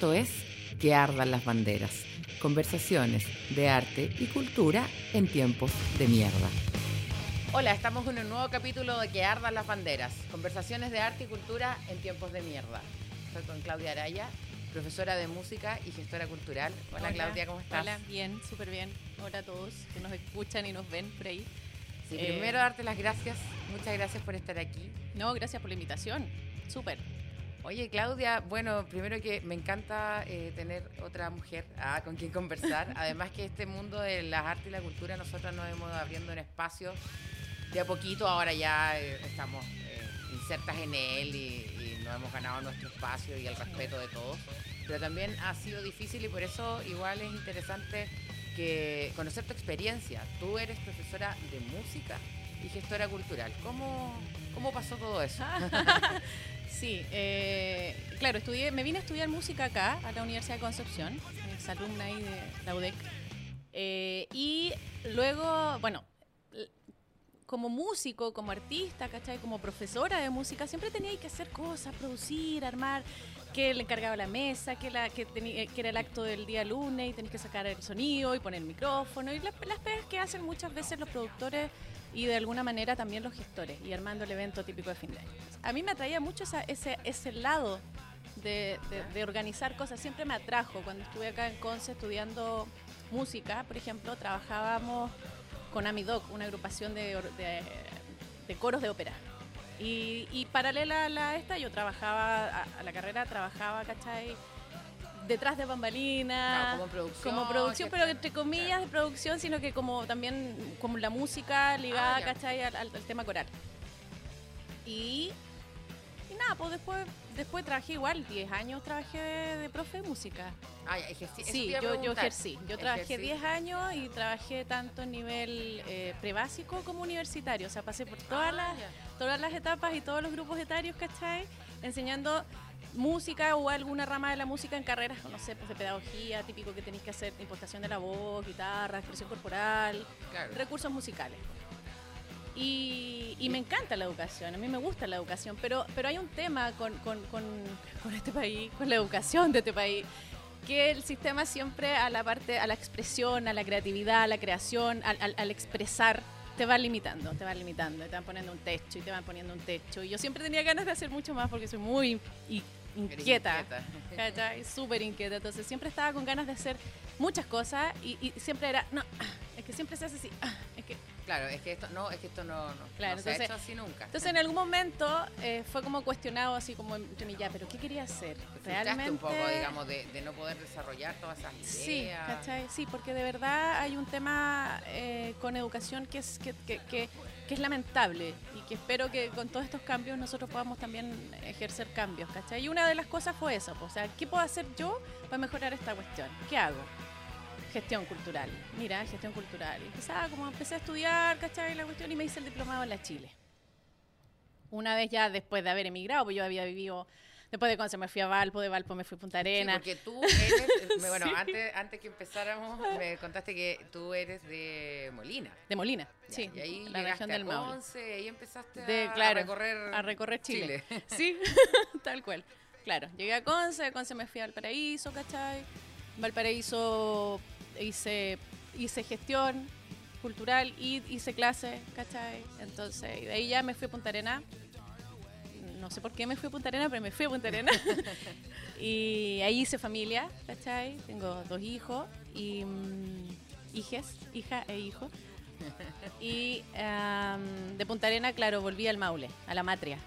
Esto es Que ardan las banderas. Conversaciones de arte y cultura en tiempos de mierda. Hola, estamos en un nuevo capítulo de Que ardan las banderas. Conversaciones de arte y cultura en tiempos de mierda. Estoy con Claudia Araya, profesora de música y gestora cultural. Hola, Claudia, ¿cómo estás? Hola, bien, súper bien. Hola a todos que nos escuchan y nos ven por ahí. Sí, Eh, primero darte las gracias. Muchas gracias por estar aquí. No, gracias por la invitación. Súper. Oye, Claudia, bueno, primero que me encanta eh, tener otra mujer ah, con quien conversar. Además que este mundo de las artes y la cultura, nosotros nos hemos abriendo un espacio de a poquito. Ahora ya eh, estamos eh, insertas en él y, y nos hemos ganado nuestro espacio y el respeto de todos. Pero también ha sido difícil y por eso igual es interesante que conocer tu experiencia. Tú eres profesora de música y gestora cultural. ¿Cómo, cómo pasó todo eso? Sí, eh, claro, estudié, me vine a estudiar música acá, a la Universidad de Concepción, exalumna ahí de la UDEC. Eh, y luego, bueno, como músico, como artista, ¿cachai? Como profesora de música, siempre tenía que hacer cosas, producir, armar, que le encargaba la mesa, que, la, que, teni- que era el acto del día lunes y tenés que sacar el sonido y poner el micrófono, y las, las pegas que hacen muchas veces los productores y de alguna manera también los gestores, y armando el evento típico de fin de año. A mí me atraía mucho ese, ese lado de, de- organizar cosas, siempre me atrajo. Cuando estuve acá en Conce estudiando música, por ejemplo, trabajábamos con Amidoc, una agrupación de, de- coros de ópera. Y, y paralela a esta, yo trabajaba, a, a la carrera trabajaba, ¿cachai? Detrás de bambalinas. Claro, como producción, Como producción, pero entre comillas Claro. de producción, sino que como también como la música ligada, Ah. ¿cachai? Al, al- al tema coral. Y, y nada, pues después, después trabajé igual, 10 años trabajé de, de profe de música. Ah, ya, ejercí- Sí, yo, yo ejercí. Yo trabajé Ejercí. 10 años y trabajé tanto en nivel eh, prebásico como universitario. O sea, pasé por todas, Ah, las, ya. todas las etapas y todos los grupos etarios, ¿cachai? Enseñando música o alguna rama de la música en carreras, no sé, pues de pedagogía, típico que tenéis que hacer impostación de la voz, guitarra, expresión corporal, Claro. recursos musicales. Y, y me encanta la educación, a mí me gusta la educación, pero, pero hay un tema con, con- con- con este país, con la educación de este país, que el sistema siempre a la parte, a la expresión, a la creatividad, a la creación, al, al- al expresar, te va limitando, te va limitando, te van poniendo un techo y te van poniendo un techo. Y yo siempre tenía ganas de hacer mucho más porque soy muy inquieta. ¿cachai? Súper inquieta. Entonces siempre estaba con ganas de hacer muchas cosas y, y siempre era, no, es que siempre se hace así, es que Claro, es que esto no, es que esto no, no, Claro, no se ha hecho así nunca. Entonces en algún momento eh, fue como cuestionado así como entre mí, ya, pero ¿qué quería hacer? Realmente un poco, digamos, de, de no poder desarrollar todas esas ideas. Sí, ¿cachai? Sí, porque de verdad hay un tema eh, con educación que es, que, que- que- que es lamentable y que espero que con todos estos cambios nosotros podamos también ejercer cambios, ¿cachai? Y una de las cosas fue eso, pues, o sea, ¿qué puedo hacer yo para mejorar esta cuestión? ¿Qué hago? Gestión cultural. Mira, gestión cultural. Y empezaba como empecé a estudiar, ¿cachai? La cuestión y me hice el diplomado en la Chile. Una vez ya después de haber emigrado, pues yo había vivido, después de se me fui a Valpo, de Valpo me fui a Punta Sí, Arena. porque tú eres, eh, bueno, Sí. antes, antes que empezáramos, me contaste que tú eres de Molina. De Molina, Ya, sí, Y ahí la llegaste región del a Maule. Conce, y ahí empezaste De- a, claro, a recorrer, a recorrer Chile. Chile. Sí, tal cual. Claro, llegué a Conce, de Conce me fui a Valparaíso, ¿cachai? Valparaíso hice, hice gestión cultural y hice clases, ¿cachai? Entonces, y de ahí ya me fui a Punta Arena. No sé por qué me fui a Punta Arena, pero me fui a Punta Arena. y ahí hice familia, ¿cachai? Tengo dos hijos y mm, hijes, hija e hijo. Y de Punta Arena, claro, volví al Maule, a la Matria.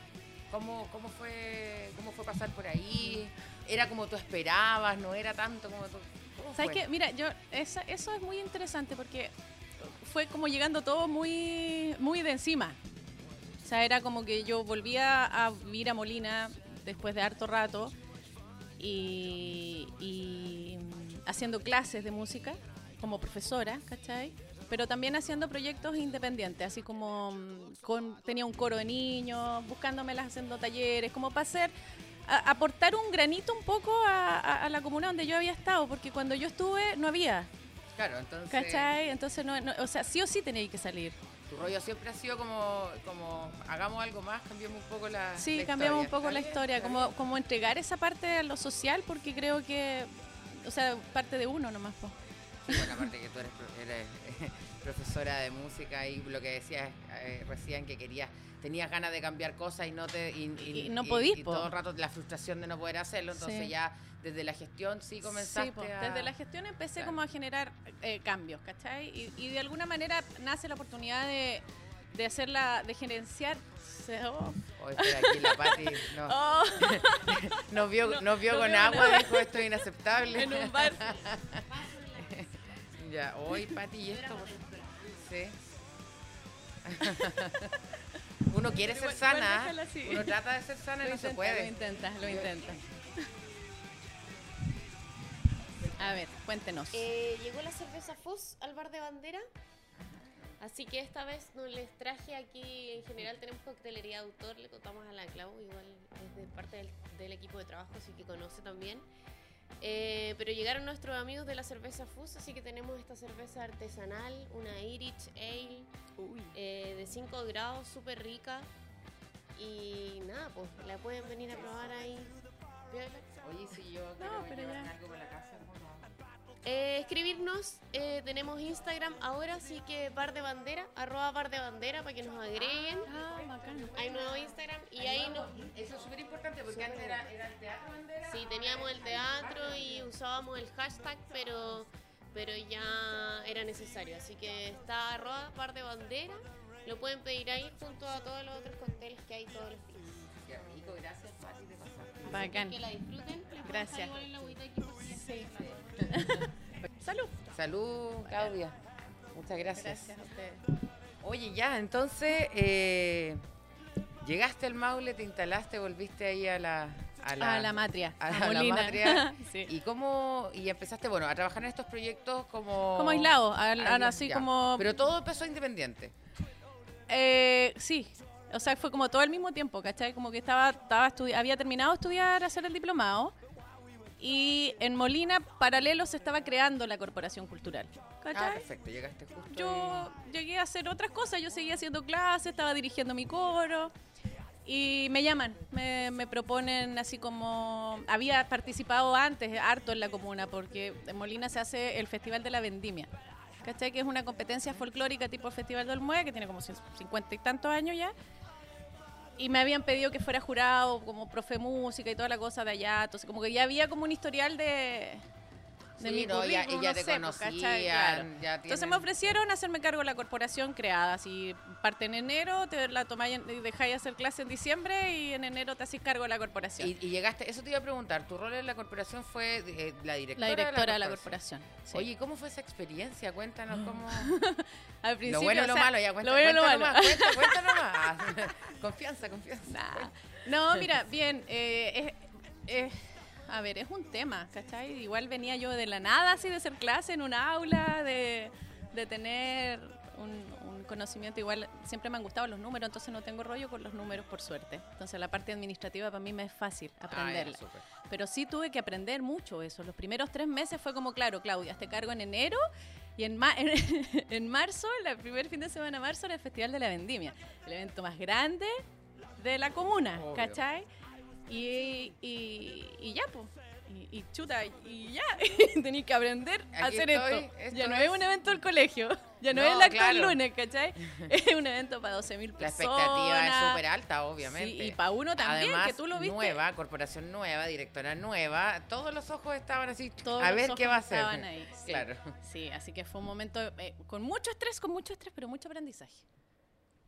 ¿Cómo, cómo, fue, ¿Cómo fue pasar por ahí? ¿Era como tú esperabas? ¿No era tanto como tú? ¿Cómo ¿Sabes qué? Mira, yo esa- eso es muy interesante porque fue como llegando todo muy, muy de encima. O sea, era como que yo volvía a vivir a Molina después de harto rato y, y, mm, haciendo clases de música como profesora, ¿cachai? Pero también haciendo proyectos independientes, así como mm, con, tenía un coro de niños, buscándomelas haciendo talleres, como para hacer, a- aportar un granito un poco a, a- a la comuna donde yo había estado, porque cuando yo estuve no había, Claro, entonces... ¿cachai? Entonces, no, no- o sea, sí o sí tenía que salir. Tu rollo siempre ha sido como, como hagamos algo más, cambiamos un poco la Sí, la cambiamos un poco ¿Está la historia, ¿Está como, como entregar esa parte a lo social, porque creo que, o sea, parte de uno nomás. po. Bueno, aparte que tú eres, eres, profesora de música y lo que decías eh, recién que querías, tenías ganas de cambiar cosas y no te y, Y no podís, y todo el rato la frustración de no poder hacerlo, entonces Sí. ya desde la gestión sí comenzaste Sí, po. a... desde la gestión empecé Claro. como a generar eh, cambios, ¿cachai? Y, de alguna manera nace la oportunidad de, de hacerla, de gerenciar. se- oh. Oh, espera, aquí la Pati no, Oh, nos vio, No, nos vio no con agua, dijo esto es inaceptable. en un bar. Ya, hoy Pati, ¿y esto? Sí. Uno quiere ser sana, así. uno trata de ser sana y no se puede. Lo intenta, lo intenta. A ver, cuéntenos. Eh, llegó la cerveza Fuzz al bar de bandera. Así que esta vez no les traje aquí, en general tenemos coctelería de autor, le contamos a la Clau, igual es de parte del, del equipo de trabajo, así que conoce también. Eh, pero llegaron nuestros amigos de la cerveza Fuzz, así que tenemos esta cerveza artesanal, una Irish Ale eh, de 5 grados, súper rica. Y nada, pues la pueden venir a probar ahí. Oye, si yo quiero pero llevar ya. algo para la Eh, escribirnos, eh, tenemos Instagram ahora, así que bar de bandera, arroba bar de bandera para que nos agreguen. Ah, bacán. Hay nuevo Instagram y ahí nos... Eso es súper importante porque antes era, era el teatro bandera. Sí, teníamos el teatro y usábamos el hashtag, pero, pero ya era necesario. Así que está arroba bar de bandera, lo pueden pedir ahí junto a todos los otros cócteles que hay todos los días. Qué rico, gracias Pati, te pasaste. Bacán. Que la disfruten. Les Gracias. igual el agüita aquí por si ya se la- Salud. Salud, Claudia. Muchas gracias. Gracias a ustedes. Oye, ya, entonces eh, llegaste al Maule, te instalaste, volviste ahí a la... A la, matria. a A, la matria. Sí. ¿Y cómo y empezaste, bueno, a trabajar en estos proyectos como... Como aislado, al- así ya. como... Pero todo empezó independiente. Eh, sí, o sea, fue como todo al mismo tiempo, ¿cachai? Como que estaba, estaba había terminado de estudiar, hacer el diplomado, y en Molina, paralelo, se estaba creando la Corporación Cultural, Ah, ¿cachai? perfecto, llegaste justo. yo llegué a hacer otras cosas, yo seguía haciendo clases, estaba dirigiendo mi coro, y me llaman, me, me proponen así como... Había participado antes harto en la comuna, porque en Molina se hace el Festival de la Vendimia. ¿Cachai? Que es una competencia folclórica tipo Festival del Mue, que tiene como 50 y tantos años ya. Y me habían pedido que fuera jurado como profe música y toda la cosa de allá. Entonces, como que ya había como un historial de, de Sí, mi no, ya- no te sé, pues, ¿cachai? conocían, Claro. ya Entonces me ofrecieron hacerme cargo de la corporación creada. Así parte en enero, te la tomáis dejáis hacer clase en diciembre y en enero te hacís cargo de la corporación. Y, y llegaste, eso te iba a preguntar, tu rol en la corporación fue eh, la directora la directora de la corporación. corporación. sí. Oye, ¿y ¿cómo fue esa experiencia? Cuéntanos cómo... al principio. lo bueno o lo sea, malo, ya cuenta, lo bueno lo malo. nomás, cuenta, cuenta nomás. confianza, confianza. Nah. No, mira, bien, eh, a ver, es un tema, ¿cachai? Igual venía yo de la nada, así, de hacer clase en un aula, de, de tener un, un conocimiento, igual siempre me han gustado los números, entonces no tengo rollo con los números, por suerte. Entonces la parte administrativa para mí me es fácil Ah, aprenderla. súper. Pero sí tuve que aprender mucho eso. Los primeros tres meses fue como, claro, Claudia, te cargo en enero y en, ma- en, marzo, el primer fin de semana de marzo, era el Festival de la Vendimia, el evento más grande de la comuna, Obvio. ¿cachai? Y, y, y ya, pues. Y, y chuta, y ya, tenéis que aprender a hacer estoy, esto. esto Ya no es- es un evento del colegio, ya no, No, es el acto claro. del lunes, ¿cachai? Es un evento para 12.000 La personas. expectativa es súper alta, obviamente. Sí, y para uno también, Además, que tú lo viste. nueva, corporación nueva, directora nueva, todos los ojos estaban así, Todos a los ver qué va a hacer. estaban ahí, sí. Claro. Sí, así que fue un momento eh, con mucho estrés, con mucho estrés, pero mucho aprendizaje.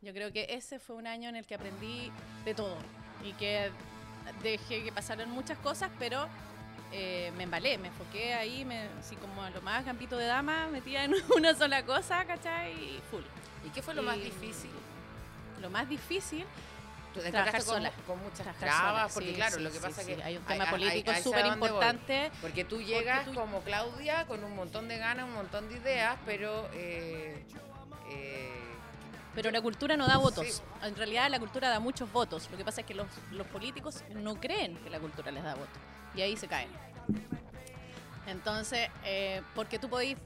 Yo creo que ese fue un año en el que aprendí de todo y que dejé que pasaran muchas cosas, pero eh, me embalé, me enfoqué ahí, me, así como a lo más gambito de dama, metía en una sola cosa, ¿cachai? Y full. ¿Y qué fue lo más difícil? Lo más difícil, Tú te trabajar encontraste con, sola. con muchas trabas, porque sí, claro, sí, lo que pasa sí, que hay un tema político súper importante. Porque tú llegas tú- como Claudia con un montón de ganas, un montón de ideas, pero eh, eh, Pero la cultura no da votos. Sí. En realidad la cultura da muchos votos. Lo que pasa es que los, los políticos no creen que la cultura les da votos. Y ahí se caen. Entonces, eh, porque tú podís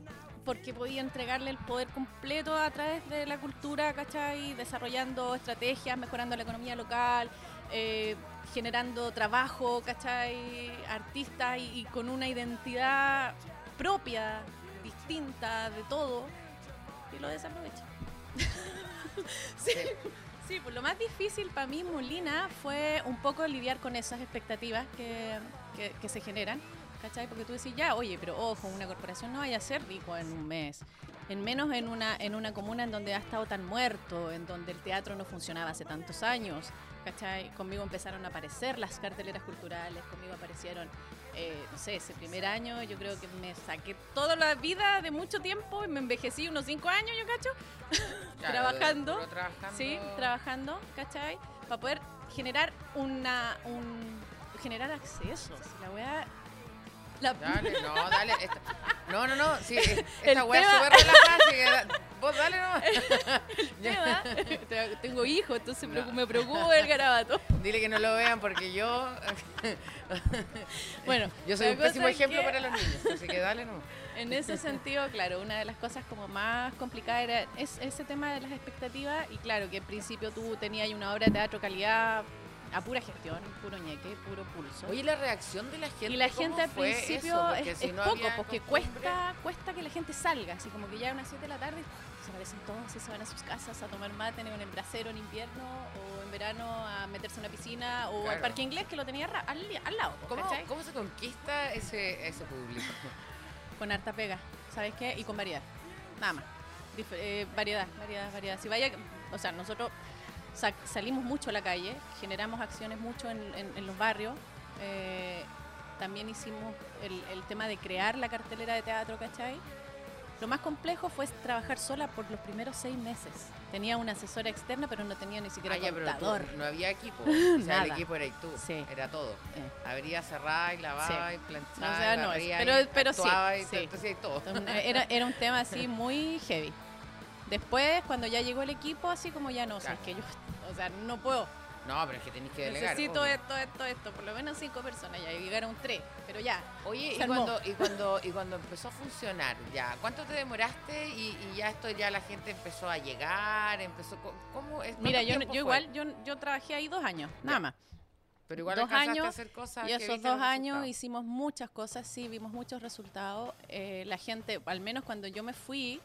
porque podía entregarle el poder completo a través de la cultura, ¿cachai? Desarrollando estrategias, mejorando la economía local, eh, generando trabajo, ¿cachai? Artistas y, y con una identidad propia, distinta de todo, y lo desaproveché. sí. Sí, pues lo más difícil para mí, Molina, fue un poco lidiar con esas expectativas que, que- se generan, ¿cachai? Porque tú decís, ya, oye, pero ojo, una corporación no vaya a ser rico en un mes. En menos en una, en una comuna en donde ha estado tan muerto, en donde el teatro no funcionaba hace tantos años, ¿cachai? Conmigo empezaron a aparecer las carteleras culturales, conmigo aparecieron, eh, no sé, ese primer año yo creo que me saqué toda la vida de mucho tiempo y me envejecí unos cinco años, yo cacho, Claro, trabajando, trabajando. Sí, trabajando, ¿cachai? Para poder generar una. Un, generar accesos. La. La, Dale, no, dale. esta- no, no, no. Sí, esta weá es súper relajada, vos dale nomás. tema, Tengo hijos, entonces No. me preocupa el garabato. Dile que no lo vean porque yo. Bueno, Yo soy un pésimo ejemplo que- para los niños, así que dale nomás. En ese sentido, claro, una de las cosas como más complicadas era es ese tema de las expectativas y claro que en principio tú tenías una obra de teatro calidad a pura gestión, puro ñeque, puro pulso. Oye, la reacción de la gente. y la ¿cómo gente al principio es, si es no poco, porque cuesta, cuesta que la gente salga, así como que ya a unas 7 de la tarde se aparecen todos y se van a sus casas a tomar mate en el brasero en invierno o en verano a meterse en una piscina o al parque inglés que lo tenía al, al lado, ¿Cómo. ¿Cómo se conquista ese, ese público? Con harta pega, ¿sabes qué? Y con variedad, nada más. Dif- eh, variedad, variedad, variedad. Si vaya, o sea, nosotros sa- salimos mucho a la calle, generamos acciones mucho en, en- en los barrios. eh, también hicimos el, el tema de crear la cartelera de teatro, ¿cachai? Lo más complejo fue trabajar sola por los primeros seis meses. Tenía una asesora externa, pero no tenía ni siquiera Ah, ya, pero tú- contador. no había equipo. O sea, el equipo era tú. Sí. Era todo. Eh. Abría, cerraba y lavaba Sí. y planchaba. No, o sea, no, pero- y pero sí, actuaba y sí. entonces todo. Era, era un tema así muy heavy. Después, cuando ya llegó el equipo, así como ya no, o sea, es que yo, o sea, no puedo. No, pero es que tenéis que delegar. Necesito obvio. esto, esto, esto, por lo menos cinco personas, ya llegaron tres, pero ya. Oye, y cuando, y, cuando, y cuando empezó a funcionar, ya, ¿cuánto te demoraste? Y, y ya esto, ya la gente empezó a llegar, empezó, ¿cómo es? Mira, ¿Cuánto yo, yo igual, yo, yo trabajé ahí dos años, nada más. Pero igual dos años, a hacer cosas Y esos dos años hicimos muchas cosas, sí, vimos muchos resultados. Eh, la gente, al menos cuando yo me fui,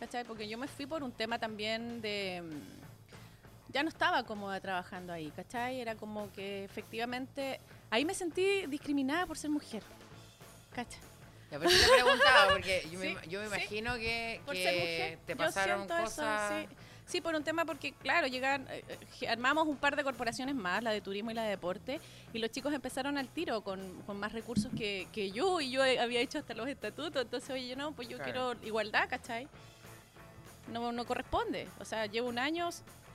¿cachai? Porque yo me fui por un tema también de... mm, Ya no estaba cómoda trabajando ahí, ¿cachai? Era como que efectivamente... Ahí me sentí discriminada por ser mujer, ¿cachai? Ya, pero yo te preguntaba, porque yo, Sí, me, yo me sí. imagino que, por que te pasaron siento eso, cosas... sí. Sí, por un tema porque, claro, llegan, eh, eh, armamos un par de corporaciones más, la de turismo y la de deporte, y los chicos empezaron al tiro con, con más recursos que, que yo, y yo había hecho hasta los estatutos, entonces, oye, yo no, pues yo Claro. quiero igualdad, ¿cachai? No, no corresponde. O sea, llevo un año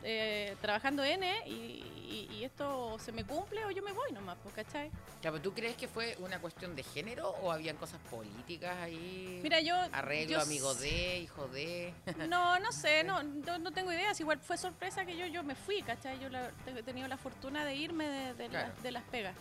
eh, trabajando N y, y- y esto se me cumple o yo me voy nomás, pues, ¿cachai? Pero ¿Tú crees que fue una cuestión de género o habían cosas políticas ahí? Mira, yo... Arreglo, yo amigo de, hijo de... No, no sé, no, no, no tengo ideas. Igual fue sorpresa que yo, yo me fui, ¿cachai? Yo la- he tenido la fortuna de irme de, de Claro. las, de las pegas.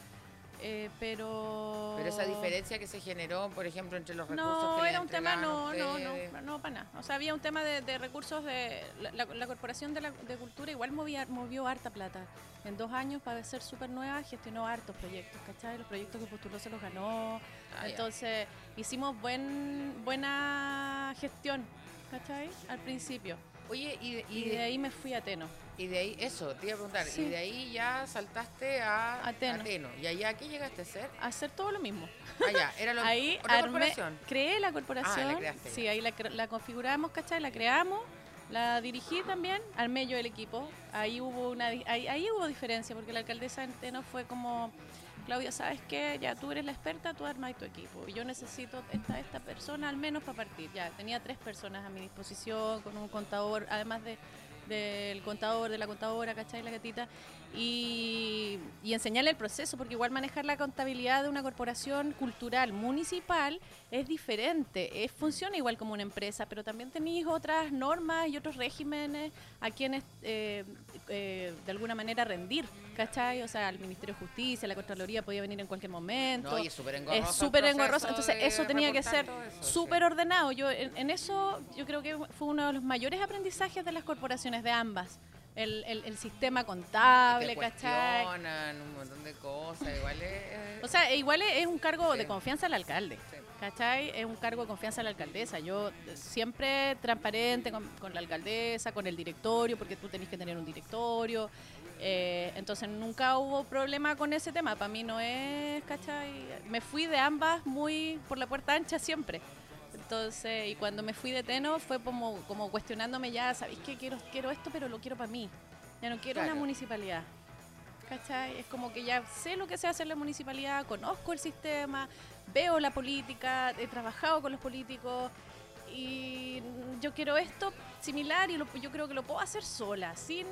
Eh, pero... Pero esa diferencia que se generó, por ejemplo, entre los recursos que No, le era un tema, no, no, ustedes. no, no, para nada. O sea, había un tema de, de recursos de... La, la- la Corporación de, la, de Cultura igual movía, movió harta plata. En dos años, para ser súper nueva, gestionó hartos proyectos, ¿cachai? Los proyectos que postuló se los ganó. Ah. Entonces, hicimos buen, buena gestión, ¿cachai? Al principio. Oye, y, de- Y de ahí me fui a Teno. y de ahí, eso, te iba a preguntar, Sí. y de ahí ya saltaste a A Teno. Teno. ¿Y allá qué llegaste a hacer? hacer todo lo mismo. Allá, era lo, Ahí otra armé, corporación. creé la corporación. Ah, la creaste sí, ya. ahí la, la configuramos, ¿cachai? La creamos, la dirigí también, armé yo el equipo. Ahí hubo una ahí hubo diferencia, porque la alcaldesa de Teno fue como, Claudia, ¿sabes qué? Ya tú eres la experta, tú armas tu equipo. Y yo necesito esta, esta persona al menos para partir. Ya, tenía tres personas a mi disposición, con un contador, además de del contador, de la contadora, ¿cachai? La gatita. Y, y enseñarle el proceso, porque igual manejar la contabilidad de una corporación cultural municipal es diferente. Es, funciona igual como una empresa, pero también tenéis otras normas y otros regímenes a quienes eh, eh, de alguna manera rendir, ¿cachai? O sea, el Ministerio de Justicia, la Contraloría podía venir en cualquier momento. No, y es súper engorroso. Es súper engorroso. Entonces, eso tenía que ser sí. súper ordenado. Yo en, en eso yo creo que fue uno de los mayores aprendizajes de las corporaciones de ambas. El, el- el sistema contable, te ¿cachai? un montón de cosas, igual es... O sea, igual es un cargo Sí. de confianza al alcalde. Sí. ¿Cachai? Es un cargo de confianza a la alcaldesa. Yo siempre transparente con, con la alcaldesa, con el directorio, porque tú tenés que tener un directorio. Eh, entonces nunca hubo problema con ese tema. Para mí no es, ¿cachai? Me fui de ambas muy por la puerta ancha siempre. Entonces, y cuando me fui de Teno fue como, como cuestionándome ya, ¿sabéis qué? Quiero, quiero esto, pero lo quiero para mí. Ya no quiero una Claro. municipalidad. ¿Cachai? Es como que ya sé lo que se hace en la municipalidad, conozco el sistema, veo la política, he trabajado con los políticos y yo quiero esto similar y lo- yo creo que lo puedo hacer sola, sin...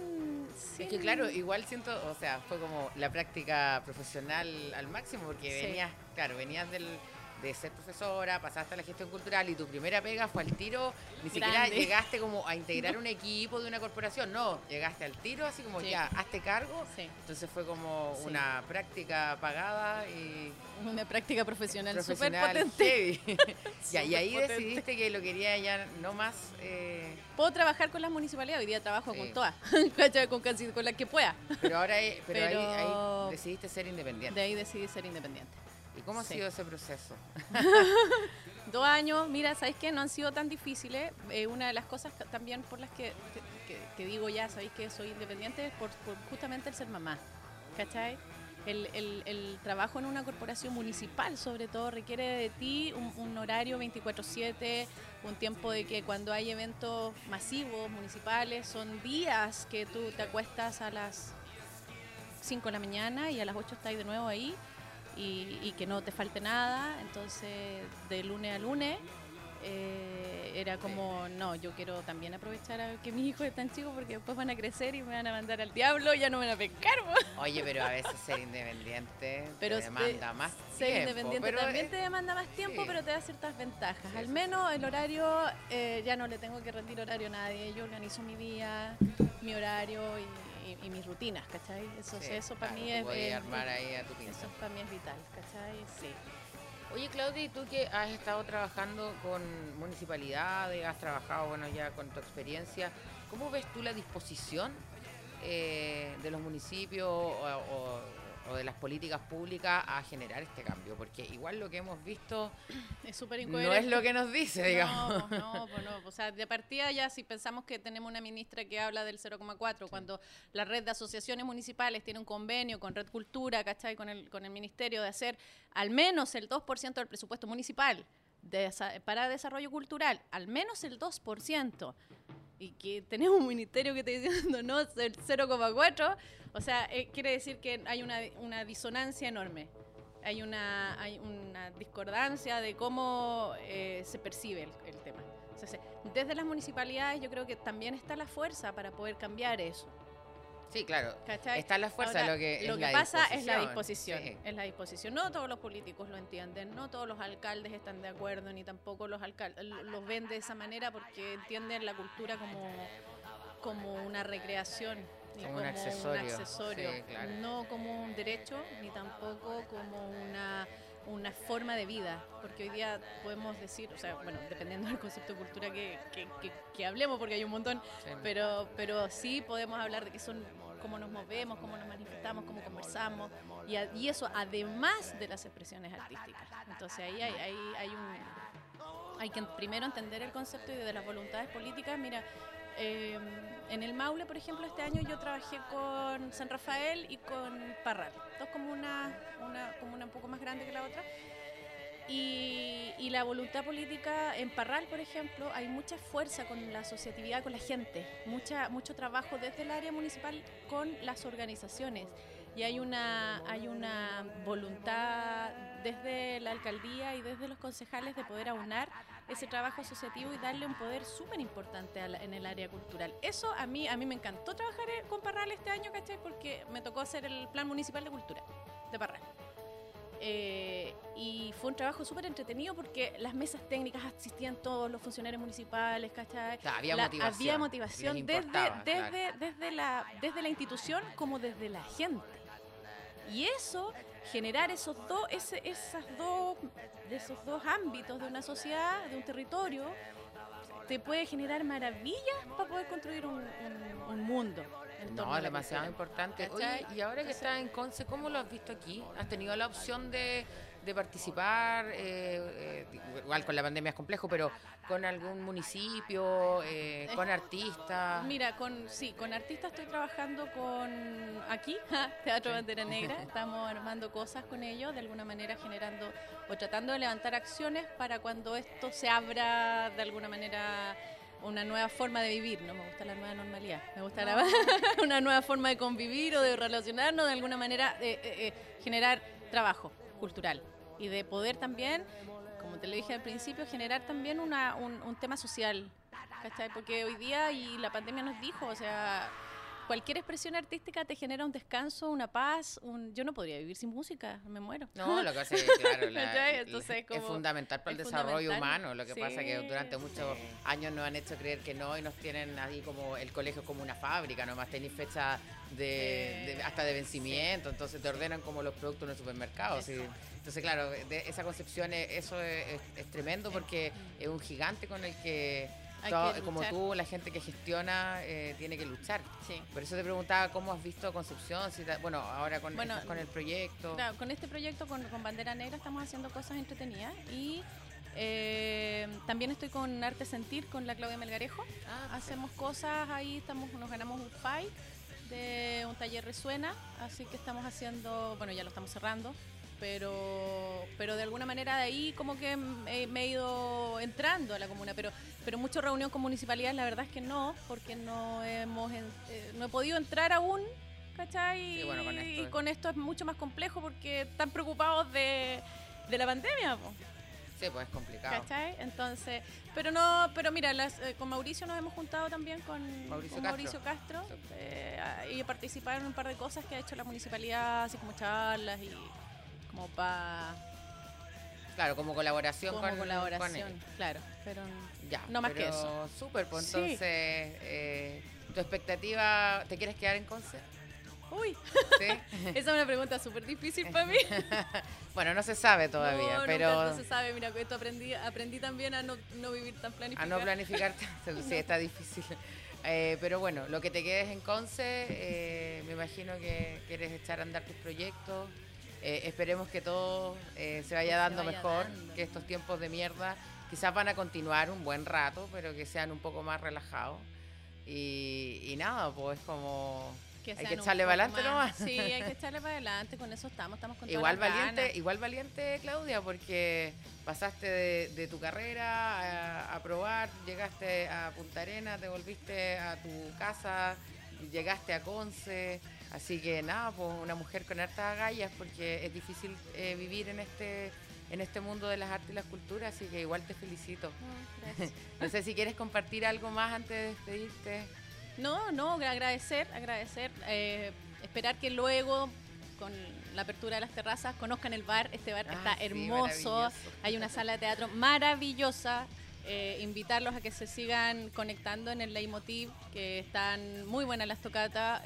sin Es que claro, igual siento, o sea, fue como la práctica profesional al máximo, porque Sí. venías, claro, venías del, de ser profesora, pasaste a la gestión cultural y tu primera pega fue al tiro, ni siquiera Grande. llegaste como a integrar un equipo de una corporación, no, llegaste al tiro así como Sí. ya, hazte cargo, Sí, entonces fue como Sí. una práctica pagada y una práctica profesional súper potente. ya, y ahí potente. decidiste que lo quería ya no más... eh, Puedo trabajar con las municipalidades, hoy día trabajo con todas, con, casi con las que pueda. pero ahora eh, pero, ahí- Pero- ahí decidiste ser independiente. De ahí decidí ser independiente. ¿Y cómo ha Sí. sido ese proceso? Dos años, mira, ¿sabéis qué? No han sido tan difíciles. Eh, una de las cosas que- también por las que, que- que- que digo ya, ¿sabéis que soy independiente? Es por, por justamente el ser mamá, ¿cachai? El, el- el trabajo en una corporación municipal, sobre todo, requiere de ti un, un horario 24/7, un tiempo de que cuando hay eventos masivos municipales, son días que tú te acuestas a las 5 de la mañana y a las 8 estás de nuevo ahí y, y que no te falte nada. Entonces, de lunes a lunes, eh, era como, no, yo quiero también aprovechar a que mis hijos están chicos porque después van a crecer y me van a mandar al diablo, ya no me van a pescar. Oye, pero a veces ser independiente Pero te demanda más Ser tiempo. independiente pero también es- te demanda más tiempo, sí. pero te da ciertas ventajas. Sí, Al sí, menos el horario, eh, ya no le tengo que rendir horario a nadie. Yo organizo mi día, mi horario y, y- y mis rutinas, ¿cachai? Eso, sí, eso para claro, mí es... podías es- armar ahí a tu pinta. eso para mí es vital, ¿cachai? Sí. Oye, Claudia, ¿y tú que has estado trabajando con municipalidades, has trabajado, bueno, ya con tu experiencia, ¿cómo ves tú la disposición eh, de los municipios o, o- o de las políticas públicas a generar este cambio? Porque igual lo que hemos visto Es súper no es lo que nos dice, digamos. No, no, pues no. O sea, de partida ya si pensamos que tenemos una ministra que habla del 0,4, cuando la red de asociaciones municipales tiene un convenio con Red Cultura, ¿cachai? Con el, con el ministerio de hacer al menos el 2% del presupuesto municipal de para desarrollo cultural, al menos el 2%. Y que tenemos un ministerio que está diciendo no, es el 0,4, o sea, eh, quiere decir que hay una, una disonancia enorme hay una, hay una discordancia de cómo eh, se percibe el, tema. Desde las municipalidades yo creo que también está la fuerza para poder cambiar eso. Sí, claro. ¿cachai? Está la fuerza, Ahora, lo que, lo es que la pasa es la disposición. Sí. Es la disposición. No todos los políticos lo entienden, no todos los alcaldes están de acuerdo, ni tampoco los alcaldes los ven de esa manera porque entienden la cultura como, como una recreación. y Como un accesorio, accesorio, sí, claro. no como un derecho, ni tampoco como una, una forma de vida, porque hoy día podemos decir, o sea, bueno, dependiendo del concepto de cultura que, que- que- que hablemos, porque hay un montón, Sí. pero, pero sí podemos hablar de que son cómo nos movemos, cómo nos manifestamos, cómo conversamos, y, a- y eso además de las expresiones artísticas. Entonces ahí hay, hay, hay un... Hay que primero entender el concepto y de las voluntades políticas. Mira, eh, en el Maule, por ejemplo, este año yo trabajé con San Rafael y con Parral, dos comunas, una comuna un poco más grande que la otra. Y, y la voluntad política en Parral, por ejemplo, hay mucha fuerza con la asociatividad, con la gente, mucha, mucho trabajo desde el área municipal con las organizaciones. Y hay una, hay una voluntad desde la alcaldía y desde los concejales de poder aunar ese trabajo asociativo y darle un poder súper importante en el área cultural. Eso a mí, a mí me encantó trabajar con Parral este año, ¿cachai? Porque me tocó hacer el Plan Municipal de Cultura de Parral. Eh, y fue un trabajo súper entretenido porque las mesas técnicas asistían todos los funcionarios municipales, ¿cachai? había, motivación, había motivación. desde, desde, desde, la, desde la institución como desde la gente. Y eso, generar esos dos, ese, esas dos, de esos dos ámbitos de una sociedad, de un territorio, te puede generar maravillas para poder construir un, un mundo. No, demasiado importante. y ahora que estás en Conce, ¿cómo lo has visto aquí? ¿Has tenido la opción de, participar? Eh, eh, igual con la pandemia es complejo, pero con algún municipio, eh, con artistas. Mira, con sí, con artistas estoy trabajando con aquí, Teatro Bandera Negra. Estamos armando cosas con ellos, de alguna manera generando o tratando de levantar acciones para cuando esto se abra de alguna manera una nueva forma de vivir, no me gusta la nueva normalidad, me gusta una nueva forma de convivir o de relacionarnos, de alguna manera de, eh, eh, generar trabajo cultural y de poder también, como te lo dije al principio, generar también una, un, tema social, ¿cachai? Porque hoy día y la pandemia nos dijo, o sea, cualquier expresión artística te genera un descanso, una paz. Un... Yo no podría vivir sin música, me muero. No, lo que pasa es claro, es fundamental para el desarrollo humano. Lo que pasa es que durante muchos años nos han hecho creer que no y nos tienen ahí como el colegio como una fábrica, nomás tenéis fecha de, hasta de vencimiento, entonces te ordenan como los productos en el supermercado. Entonces, claro, de esa concepción, eso es tremendo porque es un gigante con el que como tú, la gente que gestiona eh, tiene que luchar. Por eso te preguntaba cómo has visto Concepción, si bueno, ahora con, con el proyecto. con este proyecto, con, Bandera Negra, estamos haciendo cosas entretenidas y eh, también estoy con Arte Sentir, con la Claudia Melgarejo. Ah, Hacemos cosas ahí, estamos, nos ganamos un fight de un taller Resuena, así que estamos haciendo, bueno, ya lo estamos cerrando, pero, pero de alguna manera de ahí como que me, he ido entrando a la comuna, pero, pero mucho reunión con municipalidades la verdad es que no, porque no hemos eh, no he podido entrar aún, ¿cachai? y con esto es mucho más complejo porque están preocupados de, de la pandemia. Sí, pues es complicado. ¿Cachai? Entonces, pero no, pero mira, eh, con Mauricio nos hemos juntado también con Mauricio Castro, eh, y participar en un par de cosas que ha hecho la municipalidad, así como charlas y como para... Claro, como colaboración como con, colaboración, claro, pero ya, no más que eso. Súper, pues entonces, eh, ¿tu expectativa, te quieres quedar en Conce? Uy, ¿Sí? esa es una pregunta súper difícil para mí. bueno, no se sabe todavía, pero... No se sabe, mira, esto aprendí, aprendí también a no, no vivir tan planificado. A no planificar, sí, está difícil. Eh, pero bueno, lo que te quedes en Conce, eh, me imagino que quieres echar a andar tus proyectos, eh, esperemos que todo eh, se vaya dando mejor, que estos tiempos de mierda quizás van a continuar un buen rato, pero que sean un poco más relajados. Y, nada, pues como... hay que echarle para adelante nomás. Sí, hay que echarle para adelante, con eso estamos, estamos con igual valiente, Igual valiente, Claudia, porque pasaste de, tu carrera a, a, probar, llegaste a Punta Arenas, te volviste a tu casa, llegaste a Conce, Así que nada, pues una mujer con hartas agallas porque es difícil eh, vivir en este en este mundo de las artes y las culturas, así que igual te felicito. Ah, no sé si quieres compartir algo más antes de despedirte. No, no, agradecer, agradecer, eh, esperar que luego con la apertura de las terrazas conozcan el bar, este bar está hermoso, hay una sala de teatro maravillosa, eh, invitarlos a que se sigan conectando en el Leitmotiv, que están muy buenas las tocatas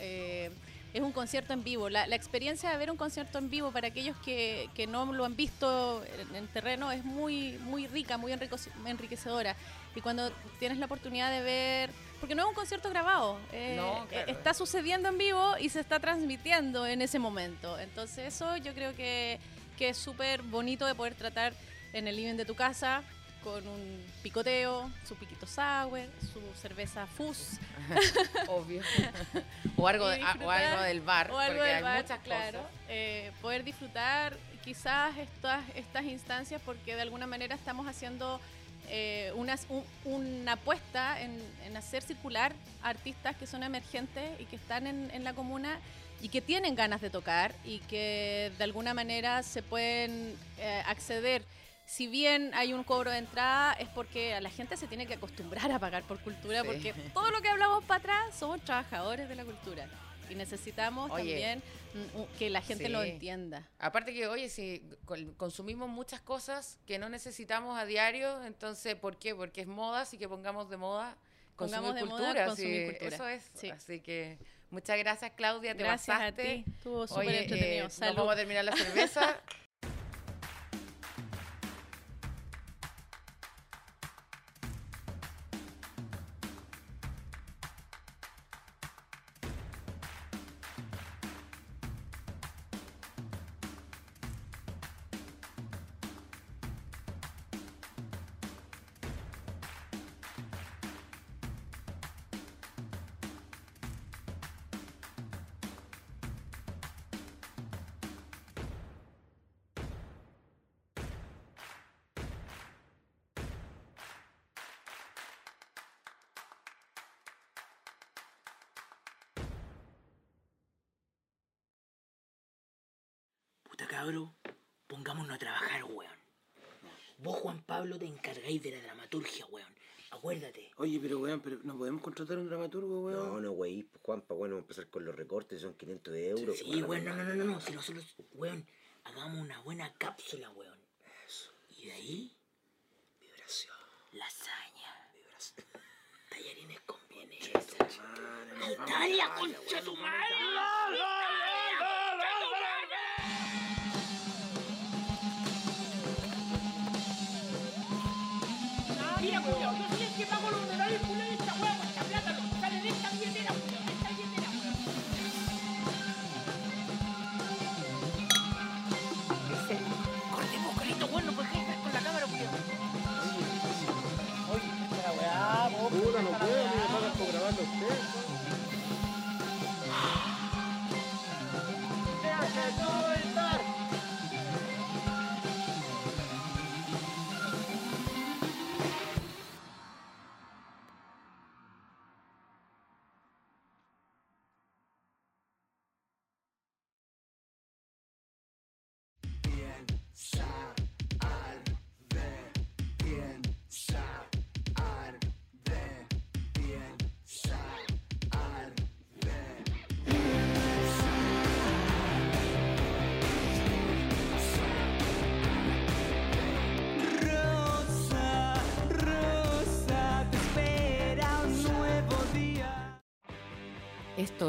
es un concierto en vivo. La, experiencia de ver un concierto en vivo para aquellos que, no lo han visto en, terreno es muy, muy rica, muy enriquecedora. Y cuando tienes la oportunidad de ver, porque no es un concierto grabado, eh, eh, está sucediendo en vivo y se está transmitiendo en ese momento. Entonces eso yo creo que, que es súper bonito de poder tratar en el living de tu casa, con un picoteo, su piquito sour, su cerveza fuzz. Obvio. o, algo o algo del bar, o algo del bar, claro. Eh, poder disfrutar quizás estas, estas instancias porque de alguna manera estamos haciendo eh, una apuesta en, hacer circular artistas que son emergentes y que están en, la comuna y que tienen ganas de tocar y que de alguna manera se pueden eh, acceder si bien hay un cobro de entrada, es porque a la gente se tiene que acostumbrar a pagar por cultura, Sí. porque todo lo que hablamos para atrás somos trabajadores de la cultura. Y necesitamos Oye. también mm, u- que la gente lo entienda. Aparte que, oye, si consumimos muchas cosas que no necesitamos a diario, entonces, ¿por qué? Porque es moda, así que pongamos de moda consumir Pongamos de moda cultura. consumir sí, cultura. Eso es. Sí. Así que muchas gracias, Claudia, te Gracias a pasaste. ti. Estuvo súper entretenido. eh, Salud. vamos a terminar la cerveza. contratar un dramaturgo, weón. No, no, güey, pues, Juanpa, bueno, empezar con los recortes, son 500 euros. Sí, weón, no, no, no, no, no. Si nosotros, weón, hagamos una buena cápsula, weón. Y de ahí, Vibración. lasaña. Tallarines con vienesa. Italia, concha tu madre. Mira,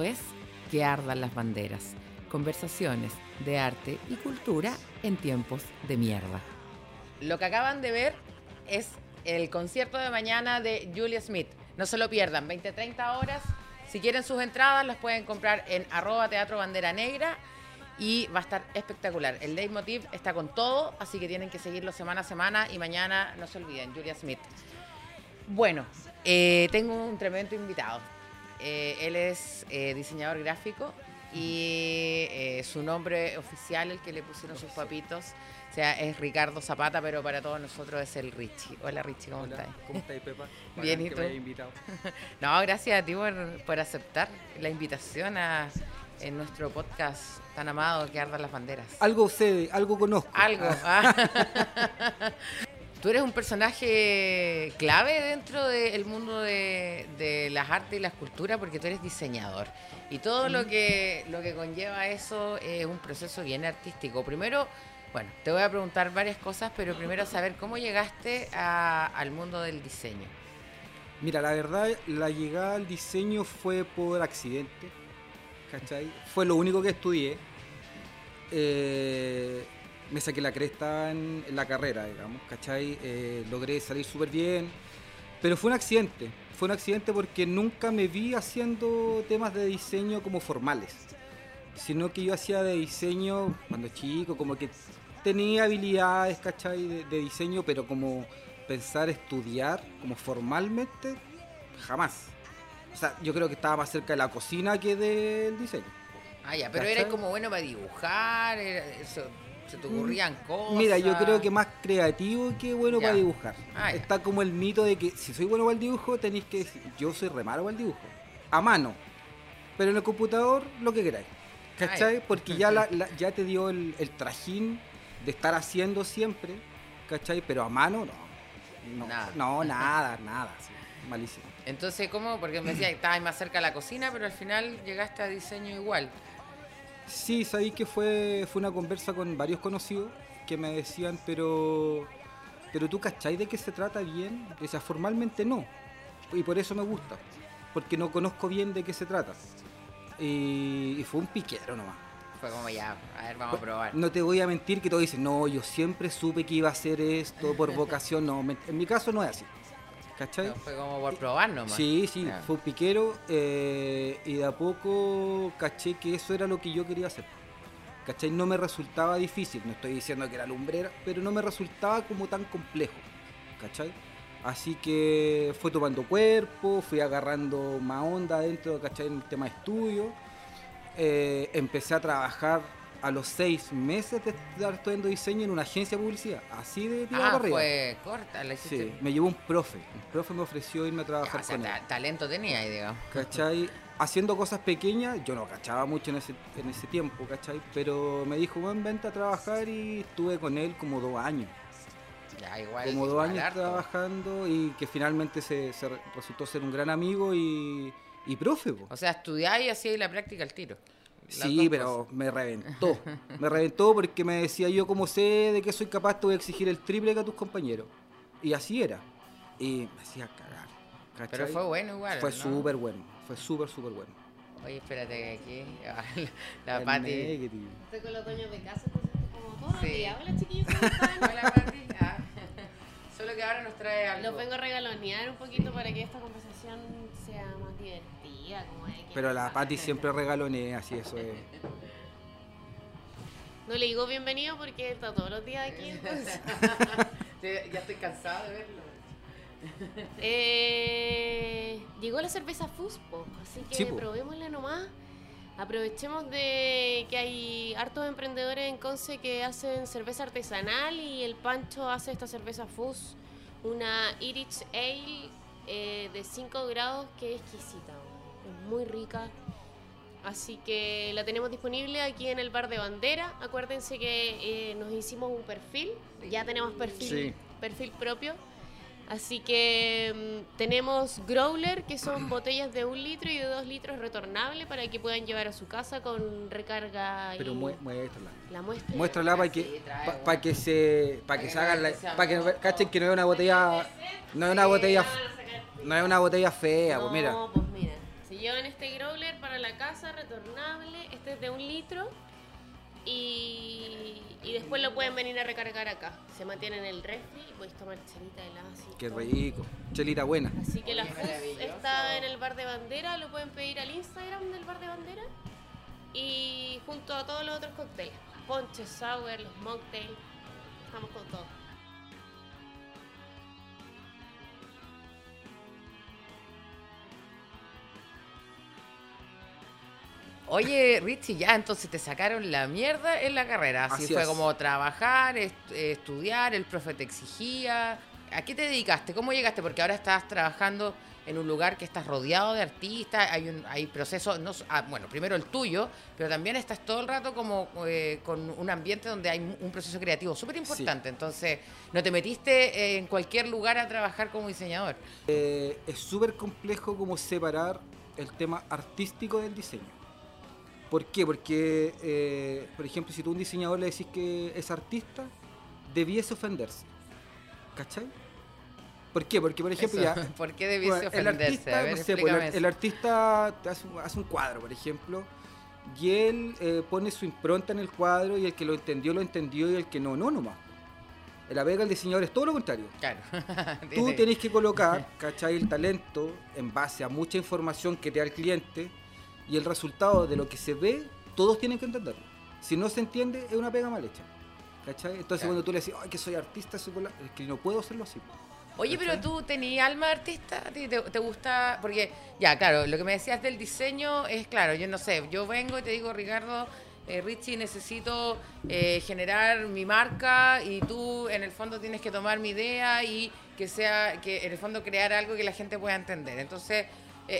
Es Que ardan las banderas. Conversaciones de arte y cultura en tiempos de mierda. Lo que acaban de ver es el concierto de mañana de Julia Smith. No se lo pierdan, 20-30 horas. Si quieren sus entradas, las pueden comprar en arroba teatro bandera negra y va a estar espectacular. El leitmotiv está con todo, así que tienen que seguirlo semana a semana y mañana no se olviden, Julia Smith. Bueno, eh, tengo un tremendo invitado. Eh, él es eh, diseñador gráfico y eh, su nombre oficial, el que le pusieron sus papitos, o sea, es Ricardo Zapata, pero para todos nosotros es el Richie. Hola Richie, ¿cómo estás? ¿Cómo estáis, Pepa? Bien, ¿y tú? me hayas invitado. No, gracias a ti por, por aceptar la invitación a en nuestro podcast tan amado que ardan las banderas. Algo sé, algo conozco. Algo. ah. Tú eres un personaje clave dentro del mundo de, de las artes y las culturas porque tú eres diseñador. Y todo lo que, lo que conlleva eso es un proceso bien artístico. Primero, bueno, te voy a preguntar varias cosas, pero primero saber cómo llegaste a- al mundo del diseño. Mira, la verdad, la llegada al diseño fue por accidente. ¿Cachai? Fue lo único que estudié. Eh, me saqué la cresta en, en la carrera, digamos, ¿cachai? Eh, logré salir súper bien. Pero fue un accidente. Fue un accidente porque nunca me vi haciendo temas de diseño como formales. Sino que yo hacía de diseño cuando chico, como que tenía habilidades, ¿cachai? De, de diseño, pero como pensar estudiar como formalmente, jamás. O sea, yo creo que estaba más cerca de la cocina que del diseño. Ah, ya, pero ¿Cachai? eres como bueno para dibujar, era- se, se te ocurrían cosas. Mira, yo creo que más creativo que bueno Ya. para dibujar. Ah. Está como el mito de que si soy bueno para el dibujo, tenéis que decir, yo soy re malo para el dibujo. A mano. Pero en el computador, lo que queráis. ¿Cachai? Porque ya, la- la- ya te dio el, el trajín de estar haciendo siempre. ¿cachai? Pero a mano no. No, Nada. no, nada, nada. sí, malísimo. Entonces, ¿cómo? Porque me decía que estabas más cerca de la cocina, pero al final llegaste a diseño igual. Sí, sabí que fue, fue una conversa con varios conocidos que me decían, pero, pero tú cachai de qué se trata bien. O sea, formalmente no. Y por eso me gusta. Porque no conozco bien de qué se trata. Y, y fue un piquero nomás. Fue como ya, a ver, vamos a probar. No te voy a mentir que todos dicen, no, yo siempre supe que iba a hacer esto por vocación. No, en mi caso no es así. ¿Cachai? No, fue como por probar nomás. Sí, sí, fue un piquero eh, y de a poco caché que eso era lo que yo quería hacer. ¿Cachai? No me resultaba difícil, no estoy diciendo que era lumbrera, pero no me resultaba como tan complejo. ¿Cachai? Así que fue tomando cuerpo, fui agarrando más onda dentro, ¿cachai? En el tema de estudio. Eh, empecé a trabajar a los seis meses de estar estudiando diseño en una agencia de publicidad. Así de tirado Ah, fue corta, la hiciste. Sí, me llevó un profe. Un profe me ofreció irme a trabajar o sea, con él. ta- talento tenía ahí, digamos. ¿Cachai? Haciendo cosas pequeñas, yo no cachaba mucho en ese, en ese tiempo, ¿cachai? Pero me dijo, bueno, vente a trabajar y estuve con él como dos años. Ya, igual. Como dos años harto. trabajando y que finalmente se, se re- resultó ser un gran amigo y, y profe. po. O sea, estudiáis y hacíais la práctica al tiro. Sí, pero cosas. me reventó. me reventó porque me decía yo como sé de que soy capaz, te voy a exigir el triple que a tus compañeros. Y así era. Y me hacía cagar. Pero fue bueno igual. Fue ¿no? súper bueno. Fue súper, súper bueno. Oye, espérate que aquí. La El Pati. Estoy con los dueños de casa, entonces estoy como todos los Sí. días. Hola chiquillos, ¿cómo están? Hola, Pati. Ah. Solo que ahora nos trae algo. Los vengo a regalonear un poquito para que esta conversación sea más divertida. Como de que- Pero la Pati siempre regalonea, así eso es. No le digo bienvenido porque está todos los días aquí. entonces. Ya estoy cansado de verlo. Eh, llegó la cerveza Fuspo, así que Sí, po. probémosla nomás. Aprovechemos de que hay hartos emprendedores en Conce que hacen cerveza artesanal y el Pancho hace esta cerveza Fus, una Irish Ale eh, de 5 grados que es exquisita, es muy rica. Así que la tenemos disponible aquí en el bar de bandera. Acuérdense que eh, nos hicimos un perfil, ya tenemos perfil, Sí. perfil propio. Así que mm, tenemos growler, que son botellas de un litro y de dos litros retornable para que puedan llevar a su casa con recarga y Pero mue- muéstrala. la muestra. Muéstrala para Sí, que, trae, pa- bueno. pa' que se, para que que se hagan la, para que cachen que no es una botella, no es una botella, no es una botella fea, pues mira. No, pues mira. Llevan este growler para la casa retornable, este es de un litro y, y después lo pueden venir a recargar acá. Se mantiene en el refri y podéis tomar chelita helada así. Qué todo. rico, chelita buena. Así que la Oye, FUS maravilloso. está en el bar de bandera, lo pueden pedir al Instagram del bar de bandera y junto a todos los otros cócteles, ponches, sour, los mocktails, estamos con todo. Oye, Richie, ya entonces te sacaron la mierda en la carrera. Así, Así fue es. como trabajar, est- estudiar, el profe te exigía. ¿A qué te dedicaste? ¿Cómo llegaste? Porque ahora estás trabajando en un lugar que estás rodeado de artistas, hay un hay procesos, no, ah, bueno, primero el tuyo, pero también estás todo el rato como eh, con un ambiente donde hay un proceso creativo súper importante. Entonces, no te metiste eh, en cualquier lugar a trabajar como diseñador. Eh, es súper complejo como separar el tema artístico del diseño. ¿Por qué? Porque, eh, por ejemplo, si tú a un diseñador le decís que es artista, debiese ofenderse. ¿Cachai? ¿Por qué? Porque, por ejemplo, Eso, ya, ¿Por qué debiese Bueno, el ofenderse? artista, a ver, no sé, pues, el, el artista te hace, un- hace un cuadro, por ejemplo, y él eh, pone su impronta en el cuadro y el que lo entendió, lo entendió y el que no, no nomás. La pega del diseñador es todo lo contrario. Claro. Tú tenés que colocar, ¿cachai? El talento en base a mucha información que te da el cliente y el resultado de lo que se ve, todos tienen que entenderlo. Si no se entiende, es una pega mal hecha. ¿Cachai? Entonces Claro. cuando tú le decís, ay, que soy artista, soy pola-", es que no puedo hacerlo así. Oye, pero tú tenías alma de artista, ¿A ti te, te gusta, porque ya, claro, lo que me decías del diseño es claro, yo no sé, yo vengo y te digo, Ricardo, eh, Richie, necesito eh, generar mi marca y tú en el fondo tienes que tomar mi idea y que sea, que en el fondo crear algo que la gente pueda entender. Entonces,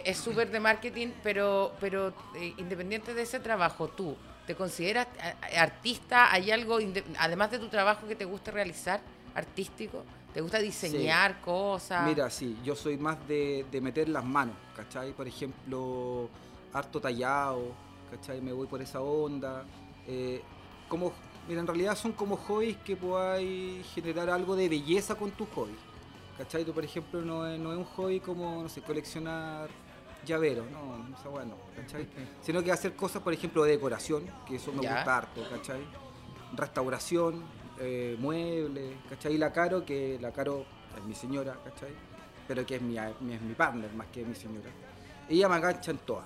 es súper de marketing, pero, pero eh, independiente de ese trabajo, tú, ¿te consideras a- artista? ¿Hay algo, además de tu trabajo, que te guste realizar? artístico? ¿Te gusta diseñar cosas? Mira, sí, yo soy más de, de meter las manos, ¿cachai? Por ejemplo, harto tallado, ¿cachai? Me voy por esa onda. eh, como, mira, en realidad son como hobbies que podáis generar algo de belleza con tus hobbies. ¿Cachai? Tú, por ejemplo, no es, no es un hobby como, no sé, coleccionar llaveros, no, esa weá no, ¿cachai? Sino que hacer cosas, por ejemplo, de decoración, que eso me Ya. gusta harto, ¿cachai? Restauración, eh, muebles, ¿cachai? Y la Caro, que la Caro es mi señora, ¿cachai? Pero que es mi, mi- es mi partner más que mi señora. Ella me engancha en todas.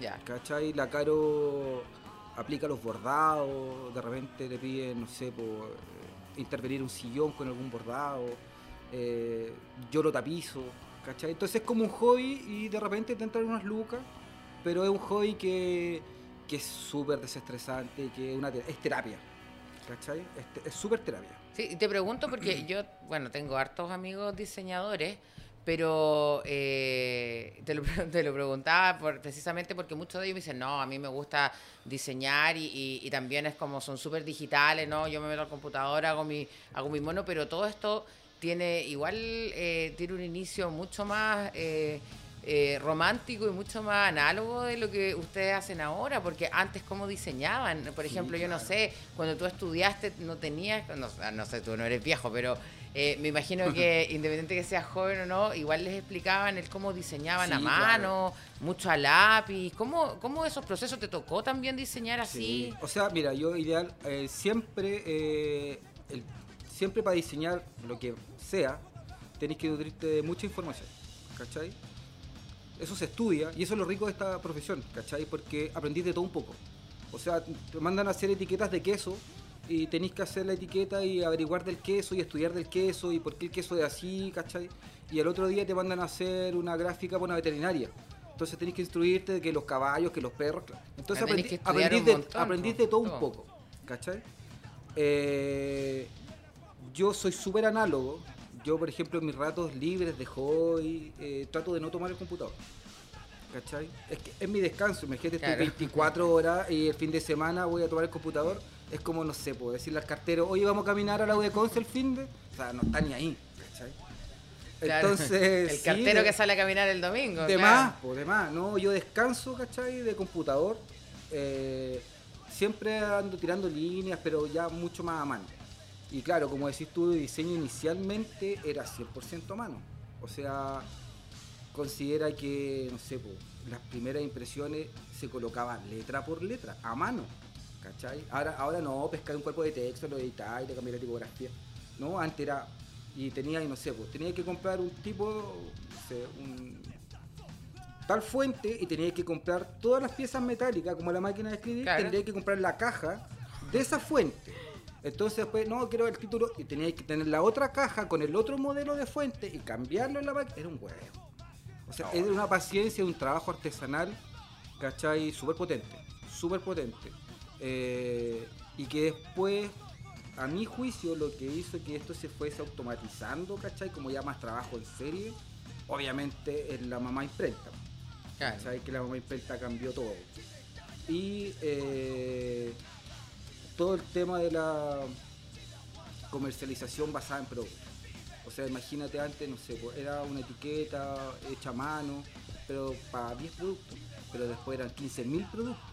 Ya. ¿Cachai? La Caro aplica los bordados, de repente le piden, no sé, por eh, intervenir un sillón con algún bordado, eh, yo lo tapizo, ¿cachai? Entonces es como un hobby y de repente te entran unas lucas, pero es un hobby que, que es súper desestresante, que es, una, es terapia, ¿cachai? Es súper terapia. Sí, y te pregunto porque yo, bueno, tengo hartos amigos diseñadores, pero eh, te, lo, pre- te lo preguntaba por- precisamente porque muchos de ellos me dicen, no, a mí me gusta diseñar y, y- y también es como son súper digitales, ¿no? Yo me meto al computador, hago mi, hago mi mono, pero todo esto tiene igual, eh, tiene un inicio mucho más... eh, eh, romántico y mucho más análogo de lo que ustedes hacen ahora, porque antes cómo diseñaban, por ejemplo, yo no sé, cuando tú estudiaste no tenías, no, no sé, tú no eres viejo, pero eh, me imagino que independiente que seas joven o no, igual les explicaban el cómo diseñaban a mano, mucho a lápiz, ¿cómo, cómo esos procesos te tocó también diseñar así? Sí. O sea, mira, yo ideal, eh, siempre, el- siempre para diseñar lo que sea, tenéis que nutrirte de mucha información, ¿cachai? Eso se estudia y eso es lo rico de esta profesión, ¿cachai? Porque aprendís de todo un poco. O sea, te mandan a hacer etiquetas de queso y tenéis que hacer la etiqueta y averiguar del queso y estudiar del queso y por qué el queso es así, ¿cachai? Y al otro día te mandan a hacer una gráfica para una veterinaria. Entonces tenéis que instruirte de que los caballos, que los perros. claro. Entonces aprendís, de, montón, aprendís po. de todo un poco, ¿cachai? Eh, yo soy súper análogo. Yo, por ejemplo, en mis ratos libres de hobby, eh, trato de no tomar el computador. ¿Cachai? Es que es mi descanso. Imagínate, estoy Claro. 24 horas y el fin de semana voy a tomar el computador. Es como, no sé, puedo decirle al cartero, oye, vamos a caminar a la U de Conce el fin de. O sea, no está ni ahí. ¿Cachai? Claro, Entonces. el cartero que sale a caminar el domingo. de claro. más, pues de más. No, yo descanso, ¿cachai? De computador. eh, siempre ando tirando líneas, pero ya mucho más a mano. Y claro, como decís tú, el diseño inicialmente era 100% a mano. O sea, considera que, no sé, po, las primeras impresiones se colocaban letra por letra, a mano. ¿Cachai? Ahora, ahora no, pescar un cuerpo de texto, lo editáis, le cambié la tipografía. No, antes era. Y tenía, no sé, pues tenía que comprar un tipo, no sé, un, tal fuente y tenía que comprar todas las piezas metálicas, como la máquina de escribir, Claro. tendría que comprar la caja de esa fuente. Entonces después, no, quiero el título, y tenía que tener la otra caja con el otro modelo de fuente y cambiarlo en la máquina. Era un huevo. O sea, era una paciencia, un trabajo artesanal, ¿cachai? Súper potente, súper potente. Eh, y que después, a mi juicio, lo que hizo que esto se fuese automatizando, ¿cachai? Como ya más trabajo en serie, obviamente es la mamá imprenta. ¿Sabes que la mamá imprenta cambió todo? Y eh, todo el tema de la comercialización basada en productos. O sea, imagínate antes, no sé, pues, era una etiqueta hecha a mano, pero para 10 productos, pero después eran 15.000 productos.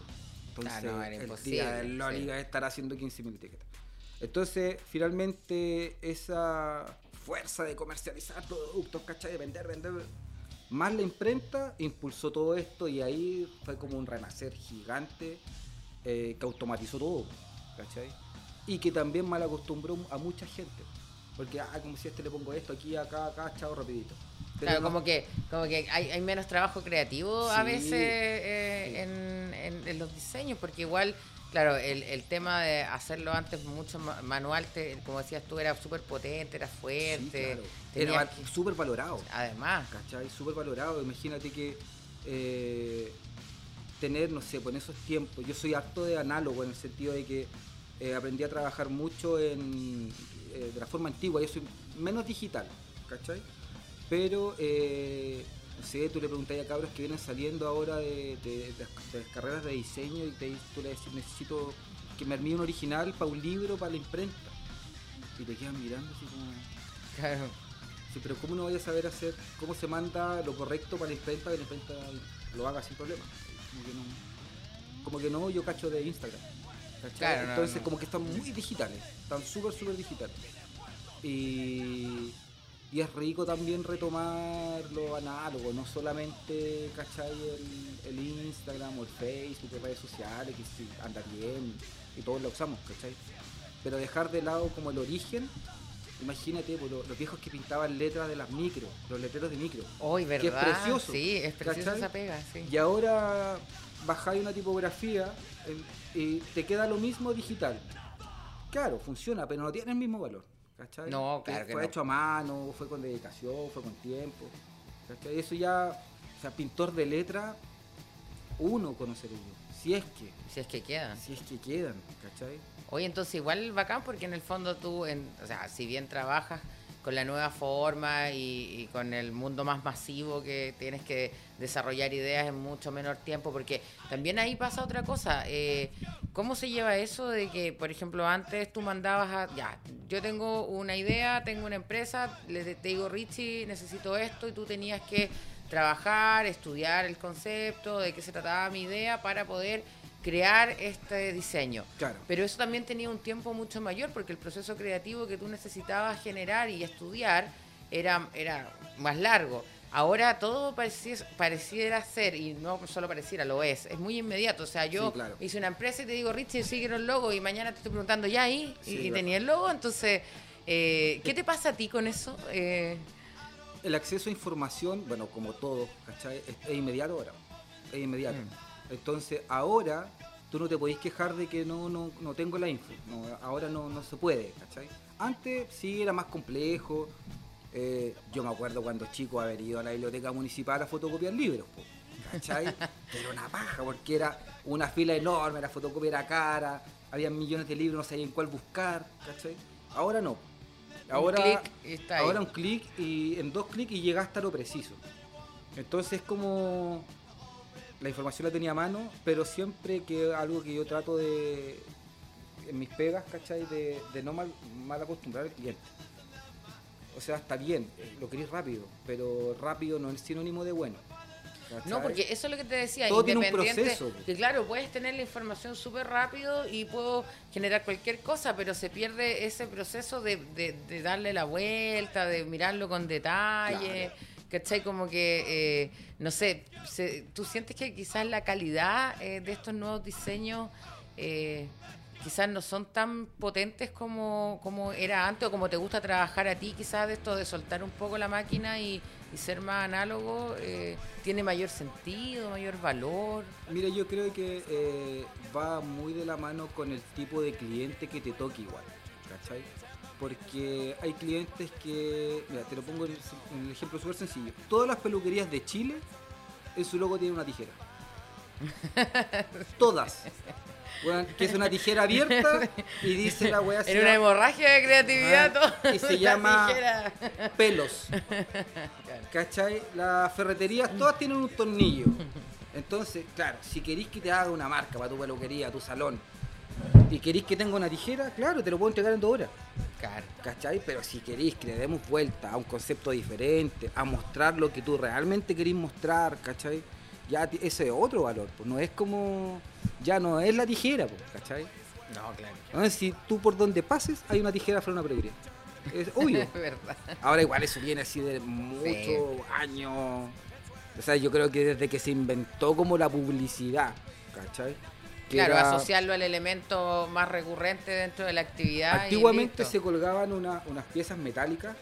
Entonces, Ah, no, era el día Loli sí. iba a estar haciendo 15.000 etiquetas. Entonces, finalmente, esa fuerza de comercializar productos, ¿cachai? De vender, vender, más la imprenta impulsó todo esto y ahí fue como un renacer gigante eh, que automatizó todo, ¿cachai? Y que también mal acostumbró a mucha gente. Porque, ah, como si a este le pongo esto aquí, acá, acá, chao, rapidito. Pero Claro, no- como que, como que hay, hay menos trabajo creativo a veces eh, sí. en, en- en los diseños, porque igual, claro, el, el tema de hacerlo antes mucho ma- manual, te- como decías tú, era súper potente, era Sí, fuerte. claro. Era que- súper valorado. Además, ¿cachai? Súper valorado. Imagínate que eh, tener, no sé, pues en esos tiempos, yo soy harto de análogo en el sentido de que eh, aprendí a trabajar mucho en, eh, de la forma antigua, yo soy menos digital, ¿cachai? Pero, eh, no sé, tú le preguntas a cabros que vienen saliendo ahora de, de- de las- de las carreras de diseño y te, tú le decís, necesito que me armé un original para un libro, para la imprenta. Y te quedan mirando así como... Claro. Sí, pero ¿cómo no voy a saber hacer, cómo se manda lo correcto para la imprenta que la imprenta lo haga sin problema? Como que no, como que no yo cacho de Instagram. Claro, no, Entonces no. como que están muy digitales, están súper, súper digitales. Y, y es rico también retomar lo análogo, no solamente, ¿cachai? El, el Instagram o el Facebook, las redes sociales, que sí, anda bien y todos lo usamos, ¿cachai? Pero dejar de lado como el origen, imagínate pues, lo- los viejos que pintaban letras de las micro, los letreros de micro. Hoy, Que es ¿verdad? precioso, Sí, es preciosa ¿cachai? esa pega, sí. Y ahora bajáis una tipografía eh, y te queda lo mismo digital. Claro, funciona, pero no tiene el mismo valor. ¿cachai? No, claro que Fue no. hecho a mano, fue con dedicación, fue con tiempo. ¿cachai? Eso ya, o sea, pintor de letra, uno conocería. Si es que, Si es que quedan. si es que quedan, ¿cachai? Oye, entonces igual bacán porque en el fondo tú, en, o sea, si bien trabajas con la nueva forma y, y con el mundo más masivo que tienes que desarrollar ideas en mucho menor tiempo, porque también ahí pasa otra cosa. eh, ¿Cómo se lleva eso de que, por ejemplo, antes tú mandabas a, ya, yo tengo una idea, tengo una empresa, le te digo, Richie, necesito esto y tú tenías que trabajar, estudiar el concepto, de qué se trataba mi idea para poder crear este diseño. Claro. Pero eso también tenía un tiempo mucho mayor porque el proceso creativo que tú necesitabas generar y estudiar era, era más largo. Ahora todo pareciera, pareciera ser, y no solo pareciera, lo es, es muy inmediato. O sea, yo Sí, claro. hice una empresa y te digo, Richie, sigue el logo y mañana te estoy preguntando, ¿ya ahí? Sí, y, y claro. tenía el logo. Entonces, eh, ¿qué te pasa a ti con eso? Eh, El acceso a información, bueno, como todo, ¿cachai? Es, es inmediato ahora. Es inmediato. Mm. Entonces, ahora tú no te podéis quejar de que no, no, no tengo la info. No, ahora no, no se puede, ¿cachai? Antes sí era más complejo. Eh, yo me acuerdo cuando chico haber ido a la biblioteca municipal a fotocopiar libros, po, ¿cachai? Era una paja, porque era una fila enorme, la fotocopia era cara, había millones de libros, no sabían cuál buscar, ¿cachai? Ahora no. Ahora, clic está ahí. ahora un clic y en dos clics y llegaste a lo preciso. Entonces es como la información la tenía a mano, pero siempre que algo que yo trato de en mis pegas, ¿cachai? De, de no mal, mal acostumbrar al cliente. O sea, está bien, eh, lo querés rápido, pero rápido no es sinónimo de bueno. ¿Cachai? No, porque eso es lo que te decía, Todo tiene un independiente, proceso, que claro, puedes tener la información súper rápido y puedo generar cualquier cosa, pero se pierde ese proceso de, de- de darle la vuelta, de mirarlo con detalle, ¿cachai? Como que, eh, no sé, se- tú sientes que quizás la calidad eh, de estos nuevos diseños... eh, Quizás no son tan potentes como, como era antes o como te gusta trabajar a ti, quizás de esto de soltar un poco la máquina y, y ser más análogo, eh, tiene mayor sentido, mayor valor. Mira, yo creo que eh, va muy de la mano con el tipo de cliente que te toque igual, ¿cachai? Porque hay clientes que, mira, te lo pongo en el, en el ejemplo súper sencillo. Todas las peluquerías de Chile, en su logo tiene una tijera. Todas. Weón, que es una tijera abierta y dice la weá Era una hemorragia de creatividad Ah, todo. y se La llama- tijera. pelos. ¿Cachai? Las ferreterías todas tienen un tornillo. Entonces, claro, si queréis que te haga una marca para tu peluquería, tu salón, y queréis que tenga una tijera, claro, te lo puedo entregar en dos horas. Claro. ¿Cachai? Pero si queréis que le demos vuelta a un concepto diferente, a mostrar lo que tú realmente querés mostrar, ¿cachai? Ya ese es otro valor, pues no es como. Ya no es la tijera, pues, ¿cachai? No, claro. Entonces, si tú por donde pases hay una tijera para una peluquería. Es obvio. Verdad. Ahora igual eso viene así de muchos años. O sea, yo creo que desde que se inventó como la publicidad, ¿cachai? Que Claro, era- asociarlo al elemento más recurrente dentro de la actividad. Antiguamente se colgaban una- unas piezas metálicas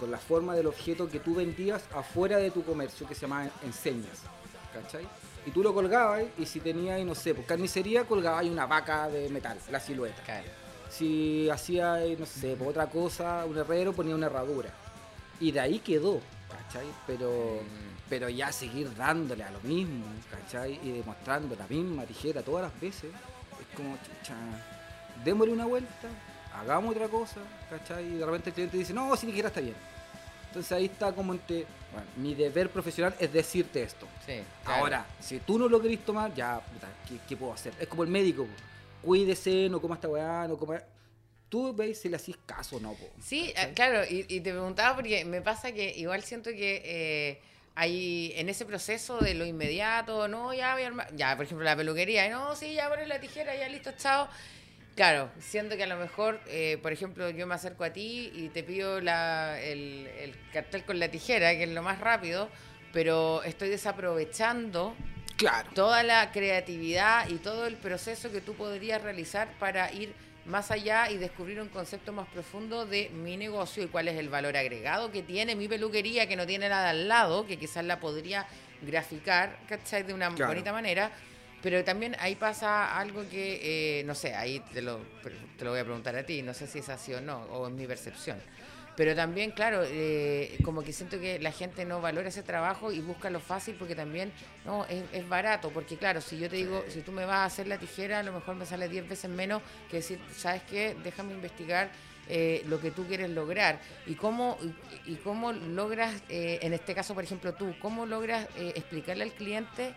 con la forma del objeto que tú vendías afuera de tu comercio que se llamaban enseñas, ¿cachai? Y tú lo colgabas y si tenías, no sé, pues carnicería colgabas una vaca de metal, la silueta. Claro. Si hacía, no sé, por otra cosa, un herrero ponía una herradura. Y de ahí quedó, ¿cachai? Pero, pero ya seguir dándole a lo mismo, ¿cachai? Y demostrando la misma tijera todas las veces, es como, chucha, démosle una vuelta, hagamos otra cosa, ¿cachai? Y de repente el cliente dice, no, si tijera está bien. Entonces ahí está como entre, bueno, mi deber profesional es decirte esto. Sí, claro. Ahora, si tú no lo querés tomar, ya, puta, ¿qué, qué puedo hacer? Es como el médico, cuídese, no coma esta weá, no coma... tú veis si le hacís caso o no. po, Sí, ah, claro, y, y te preguntaba porque me pasa que igual siento que eh, hay en ese proceso de lo inmediato, no, ya voy a armar- ya, por ejemplo, la peluquería, no, sí, ya pones la tijera, ya listo, chao. Claro, siento que a lo mejor, eh, por ejemplo, yo me acerco a ti y te pido la, el, el cartel con la tijera, que es lo más rápido, pero estoy desaprovechando Claro. toda la creatividad y todo el proceso que tú podrías realizar para ir más allá y descubrir un concepto más profundo de mi negocio y cuál es el valor agregado que tiene mi peluquería, que no tiene nada al lado, que quizás la podría graficar, ¿cachai? De una Claro. bonita manera. Pero también ahí pasa algo que, eh, no sé, ahí te lo, te lo voy a preguntar a ti, no sé si es así o no, o es mi percepción. Pero también, claro, eh, como que siento que la gente no valora ese trabajo y busca lo fácil porque también no es, es barato. Porque, claro, si yo te digo, si tú me vas a hacer la tijera, a lo mejor me sale 10 veces menos que decir, ¿sabes qué? Déjame investigar eh, lo que tú quieres lograr. Y cómo, y, y cómo logras, eh, en este caso, por ejemplo, tú, cómo logras eh, explicarle al cliente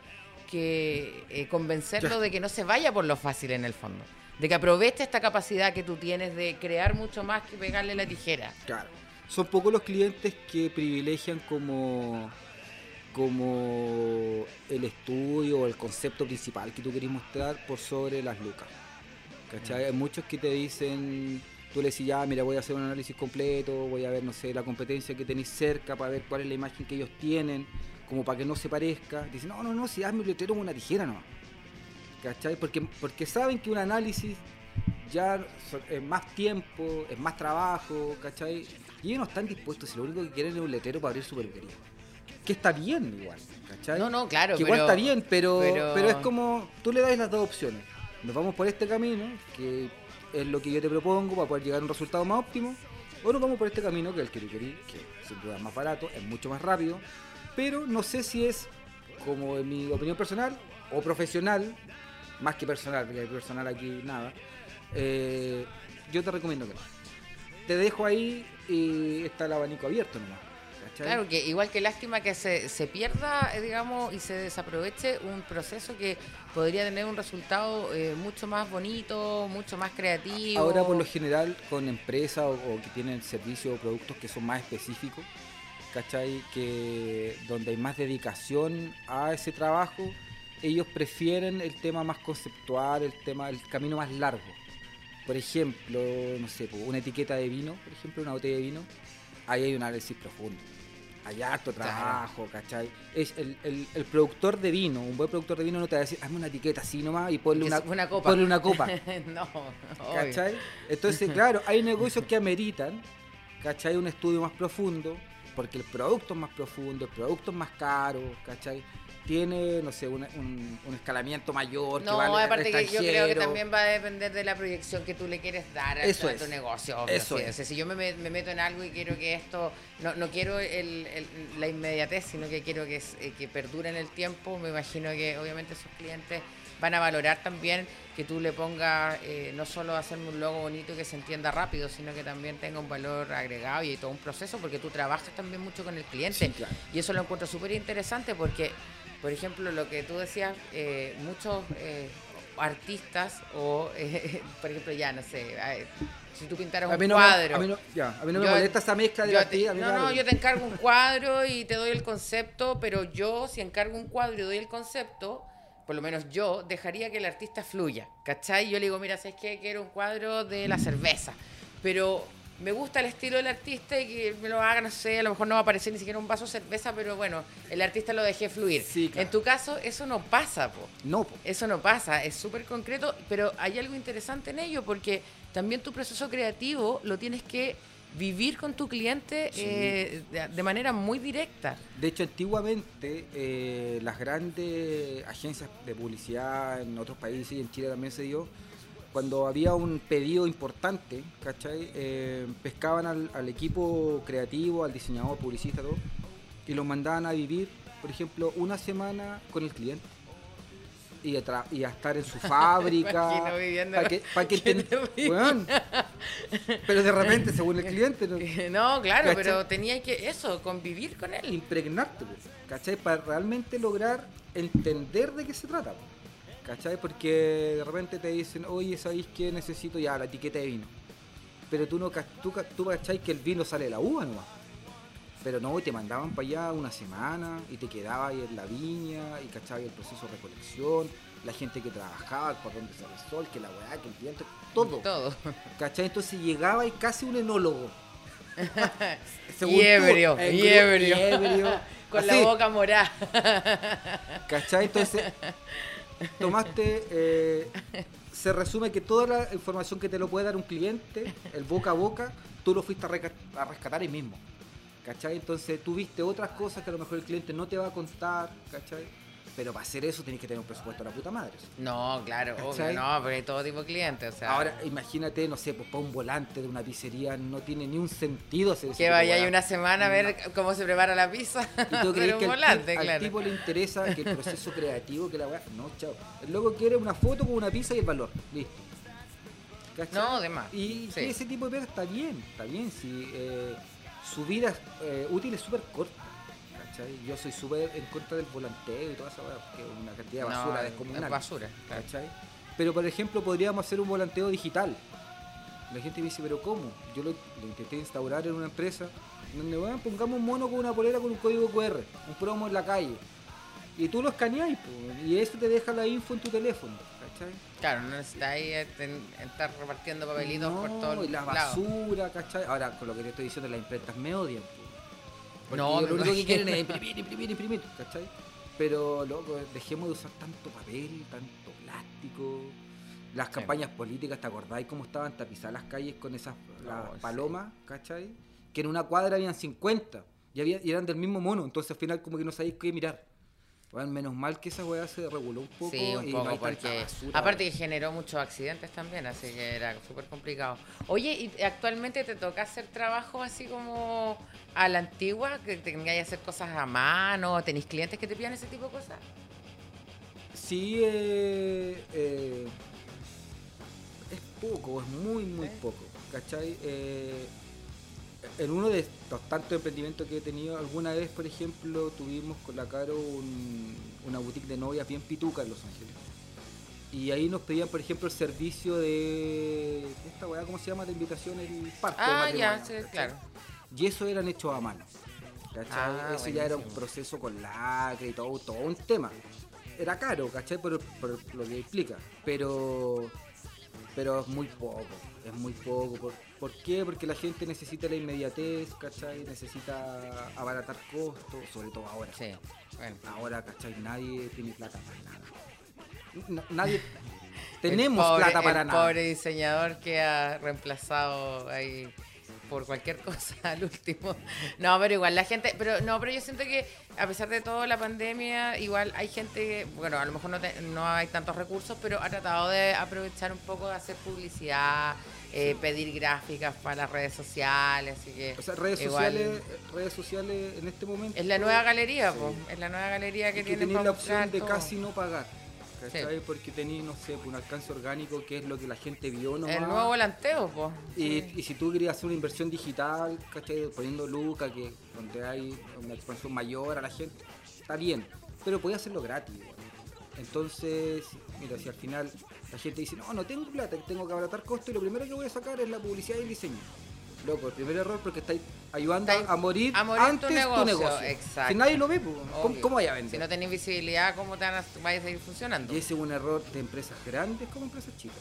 que eh, convencerlo Ya. de que no se vaya por lo fácil en el fondo. De que aproveche esta capacidad que tú tienes de crear mucho más que pegarle la tijera. Claro. Son pocos los clientes que privilegian como como el estudio o el concepto principal que tú querés mostrar por sobre las lucas. ¿Cachai? Hay muchos que te dicen, tú le decís, ya, mira, voy a hacer un análisis completo, voy a ver, no sé, la competencia que tenéis cerca para ver cuál es la imagen que ellos tienen, como para que no se parezca. Dicen, no, no, no, si hazme un letrero con una tijera no. ¿Cachai? Porque, porque saben que un análisis ya es más tiempo, es más trabajo, ¿cachai? Y ellos no están dispuestos, si lo único que quieren es un letrero para abrir su peluquería. Que está bien igual, ¿cachai? No, no, claro, Que igual está bien, pero, pero- pero... es como, tú le das las dos opciones. Nos vamos por este camino, que es lo que yo te propongo para poder llegar a un resultado más óptimo, o nos vamos por este camino, que es el que yo quería, que sin duda es más barato, es mucho más rápido, pero no sé si es, como en mi opinión personal, o profesional, más que personal, porque hay personal aquí nada, eh, yo te recomiendo que no. Te dejo ahí y está el abanico abierto nomás. ¿cachai? Claro, que igual que lástima que se, se pierda, eh, digamos, y se desaproveche un proceso que podría tener un resultado eh, mucho más bonito, mucho más creativo. Ahora por lo general con empresas o, o que tienen servicios o productos que son más específicos, ¿cachai? Que donde hay más dedicación a ese trabajo, ellos prefieren el tema más conceptual, el tema, el camino más largo. Por ejemplo, no sé, una etiqueta de vino, por ejemplo, una botella de vino, ahí hay un análisis profundo. Hay harto trabajo, ¿cachai? Es el, el- el productor de vino, un buen productor de vino no te va a decir, hazme una etiqueta así nomás y ponle una, una copa. ponle una copa. no, obvio. ¿Cachai? Entonces, claro, hay negocios que ameritan, ¿cachai? Un estudio más profundo, porque el producto es más profundo, el producto es más caro, ¿cachai? Tiene, no sé, un, un- un escalamiento mayor. No, que vale al aparte que yo creo que también va a depender de la proyección que tú le quieres dar a, Eso a tu es. negocio. obvio, Eso sí. es. O sea, si yo me, me- me meto en algo y quiero que esto, no, no quiero el- el- la inmediatez, sino que quiero que, eh, que perdure en el tiempo, me imagino que obviamente sus clientes van a valorar también que tú le pongas eh, no solo hacerme un logo bonito y que se entienda rápido, sino que también tenga un valor agregado y todo un proceso, porque tú trabajas también mucho con el cliente. Sí, claro. Y eso lo encuentro súper interesante porque, por ejemplo, lo que tú decías, eh, muchos eh, artistas o, eh, por ejemplo, ya, no sé, si tú pintaras A un me- cuadro. a mí no, ya, a mí no me molesta esa mezcla de me no, no, yo te encargo un cuadro y te doy el concepto, pero yo, si encargo un cuadro y doy el concepto, por lo menos yo, dejaría que el artista fluya, ¿cachai? Yo le digo, mira, ¿sabes qué? Quiero un cuadro de la cerveza, pero me gusta el estilo del artista y que me lo haga, no sé, a lo mejor no va a aparecer ni siquiera un vaso de cerveza, pero bueno, el artista lo dejé fluir. Sí, claro. En tu caso, eso no pasa, po. No, po. Eso no pasa, es súper concreto, pero hay algo interesante en ello porque también tu proceso creativo lo tienes que vivir con tu cliente Sí. eh, de, manera muy directa. De hecho, antiguamente eh, las grandes agencias de publicidad en otros países y en Chile también se dio, cuando había un pedido importante, ¿cachai? Eh, pescaban al, al equipo creativo, al diseñador, publicista, todo, y los mandaban a vivir, por ejemplo, una semana con el cliente. Y a, tra- y a estar en su fábrica. para que, pa' que que ten-. Pero de repente, según el cliente, ¿no? No, claro, ¿Cachai? pero tenía que eso, convivir con él. impregnarte, po, ¿cachai? Para realmente lograr entender de qué se trata, po, ¿cachai? Porque de repente te dicen, oye, ¿sabéis qué necesito? Ya, la etiqueta de vino. pero tú no tú, ca- tú cachai que el vino sale de la uva nomás. Pero no, y te mandaban para allá una semana y te quedabas ahí en la viña y cachai el proceso de recolección, la gente que trabajaba, para dónde sale el sol, que la weá, que el viento, todo. Todo. ¿Cachai? Entonces llegaba y casi un enólogo. Y ebrio, y Con así. la boca morada. ¿Cachai? Entonces, tomaste. eh, se resume que toda la información que te lo puede dar un cliente, el boca a boca, tú lo fuiste a rescatar ahí mismo. ¿Cachai? Entonces tú viste otras cosas que a lo mejor el cliente no te va a contar, ¿cachai? Pero para hacer eso tienes que tener un presupuesto de la puta madre. No, claro, obvio, no, porque hay todo tipo de clientes, o sea. Ahora, imagínate, no sé, pues para un volante de una pizzería no tiene ni un sentido hacer que vaya ahí una semana a ver cómo se prepara la pizza. ¿Y tú crees que al, volante, ti- al claro. tipo le interesa que el proceso creativo, que la weá? No, chao. El loco quiere una foto con una pizza y el valor. Listo. ¿Cachai? No, de más. Y Sí. ese tipo de pega está bien, está bien. Si eh, su vida eh, útil es súper corta. ¿cachai? Yo soy súper en contra del volanteo y toda esa porque es una cantidad de basura no, descomunal. es basura. claro. ¿cachai? Pero por ejemplo podríamos hacer un volanteo digital. La gente me dice, pero ¿cómo? Yo lo, lo intenté instaurar en una empresa donde bueno, pongamos un mono con una polera con un código QR, un promo en la calle. Y tú lo escaneáis, y eso te deja la info en tu teléfono, ¿cachai? Claro, no necesitáis eh, ten- estar repartiendo papelitos por No, todos y la basura, ¿cachai? Ahora, con lo que te estoy diciendo, las imprentas me odian. po. Porque No, lo único que quieren es imprimir, imprimir, imprimir, ¿cachai? Pero, loco, dejemos de usar tanto papel, tanto plástico. Las Sí. campañas políticas, ¿te acordáis cómo estaban tapizadas las calles con esas las No, sí. palomas, ¿cachai? Que en una cuadra habían 50 y, había, y eran del mismo mono, entonces al final como que no sabéis qué mirar. Bueno, menos mal que esa weá se reguló un poco Sí, un y poco, no hay tanta porque basura. aparte que generó muchos accidentes también, así que era súper complicado. Oye, ¿y actualmente te toca hacer trabajo así como a la antigua? ¿Que tengáis que hacer cosas a mano? ¿Tenéis clientes que te pidan ese tipo de cosas? Sí, eh, eh, es poco, es muy, muy poco, ¿cachai? Eh, en uno de los tantos emprendimientos que he tenido, alguna vez, por ejemplo, tuvimos con la Caro un- una boutique de novias bien pituca en Los Ángeles. Y ahí nos pedían, por ejemplo, el servicio de esta weá, ¿cómo se llama? De invitación, el parto. Ah, ya, claro. Y eso eran hechos a mano. ¿Cachai? Ah, eso ya era un proceso con lacre y todo, todo un tema. Era caro, ¿cachai? Por, por lo que implica. Pero pero es muy poco, es muy poco. ¿Por, por qué? Porque la gente necesita la inmediatez, ¿cachai? Necesita abaratar costos, sobre todo ahora. Sí, bueno. Ahora, ¿cachai? Nadie tiene plata para nada. Na- nadie... Tenemos pobre- plata para el nada. pobre diseñador que ha reemplazado ahí por cualquier cosa al último. No, pero igual la gente, pero no, pero yo siento que a pesar de todo la pandemia, igual hay gente, que, bueno, a lo mejor no, te- no hay tantos recursos, pero ha tratado de aprovechar un poco de hacer publicidad, eh, pedir gráficas para las redes sociales, así que O sea, redes igual sociales, redes sociales en este momento... es la nueva galería, Sí. po, es la nueva galería que que para la opción de todo. casi no pagar. ¿Cachai? Porque tenéis, no sé, un alcance orgánico que es lo que la gente vio nomás. El nuevo volanteo, pues. Y, y si tú querías hacer una inversión digital, ¿cachai? Poniendo lucas, que donde hay una expansión mayor a la gente, está bien. Pero podías hacerlo gratis. igual. Entonces, mira, si al final la gente dice, no, no tengo plata, tengo que abaratar costos y lo primero que voy a sacar es la publicidad y el diseño. Loco, el primer error porque estáis ayudando Estáis a morir a morir antes tu negocio, negocio. exacto. Si nadie lo ve, pues, ¿cómo, cómo vaya a vender? Si no tenés visibilidad, ¿cómo te van a, vaya a seguir funcionando? Y ese es un error de empresas grandes como empresas chicas.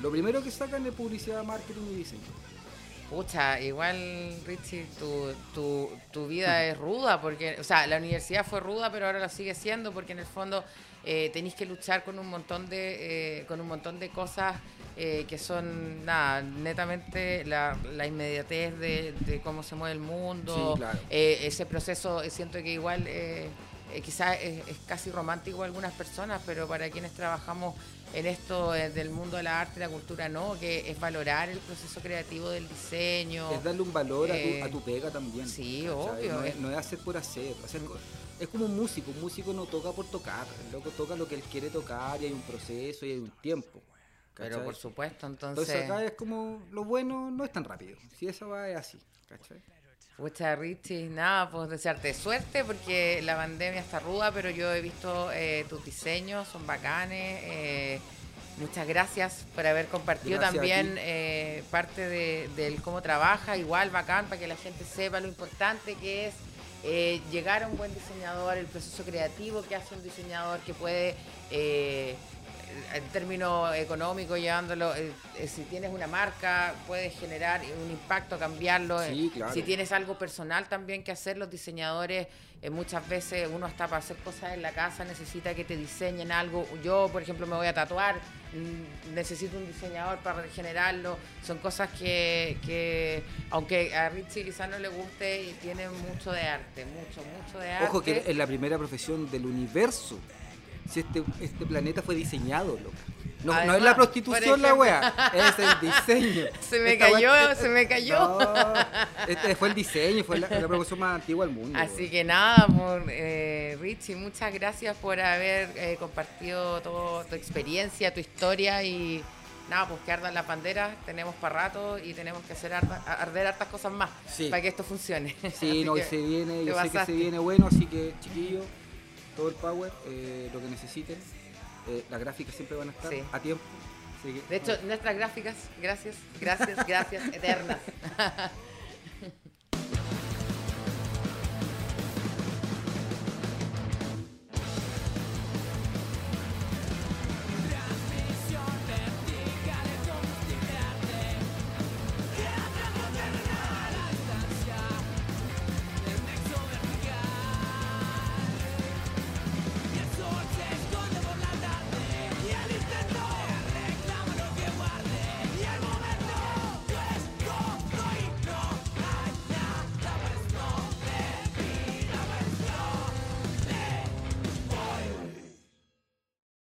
Lo primero que sacan es publicidad, marketing y diseño. Pucha, igual, Richie, tu, tu, tu vida es ruda, porque, o sea, la universidad fue ruda, pero ahora lo sigue siendo, porque en el fondo eh, tenéis que luchar con un montón de, eh, con un montón de cosas eh, que son, nada, netamente la, la inmediatez de, de cómo se mueve el mundo, Sí, claro. ese proceso, siento que igual... Quizás es, es casi romántico a algunas personas, pero para quienes trabajamos en esto del mundo de la arte y la cultura, no, que es valorar el proceso creativo del diseño. Es darle un valor a, tu, a tu pega también. sí, obvio, No es, es- no es hacer por hacer. sea, es co- es como un músico. Un músico no toca por tocar. El loco toca lo que él quiere tocar y hay un proceso y hay un tiempo. Pero por supuesto, entonces, Entonces acá es como lo bueno no es tan rápido. Si esa va es así. ¿cachai? pucha Richie, nada, pues desearte suerte porque la pandemia está ruda, pero yo he visto eh, tus diseños, son bacanes. eh, Muchas gracias por haber compartido Gracias también eh, parte de, del cómo trabaja, igual bacán, para que la gente sepa lo importante que es eh, llegar a un buen diseñador, el proceso creativo que hace un diseñador que puede, eh, en términos económicos, llevándolo, eh, eh, si tienes una marca, puedes generar un impacto, cambiarlo. eh, Sí, claro. Si tienes algo personal también que hacer, los diseñadores, eh, muchas veces uno hasta para hacer cosas en la casa necesita que te diseñen algo. Yo, por ejemplo, me voy a tatuar, mm, necesito un diseñador para generarlo. Son cosas que, que, aunque a Richie quizás no le guste, y tiene mucho de arte, mucho, mucho de arte. Ojo que es la primera profesión del universo. Si este, este planeta fue diseñado, loco. No, no es la prostitución la wea, es el diseño. Se me Esta cayó, wea- se me cayó. No, este fue el diseño, fue la, la más antigua del mundo. Así que nada, por, eh, Richie, muchas gracias por haber eh, compartido toda tu experiencia, tu historia y nada, pues que ardan las banderas, tenemos para rato y tenemos que hacer arda- arder hartas cosas más Sí. para que esto funcione. Sí, no, y se viene, yo sé que se viene bueno, así que chiquillos, todo el power, eh, lo que necesiten. Eh, las gráficas siempre van a estar Sí. a tiempo. así que- De hecho, nuestras gráficas, gracias, gracias, gracias, eternas.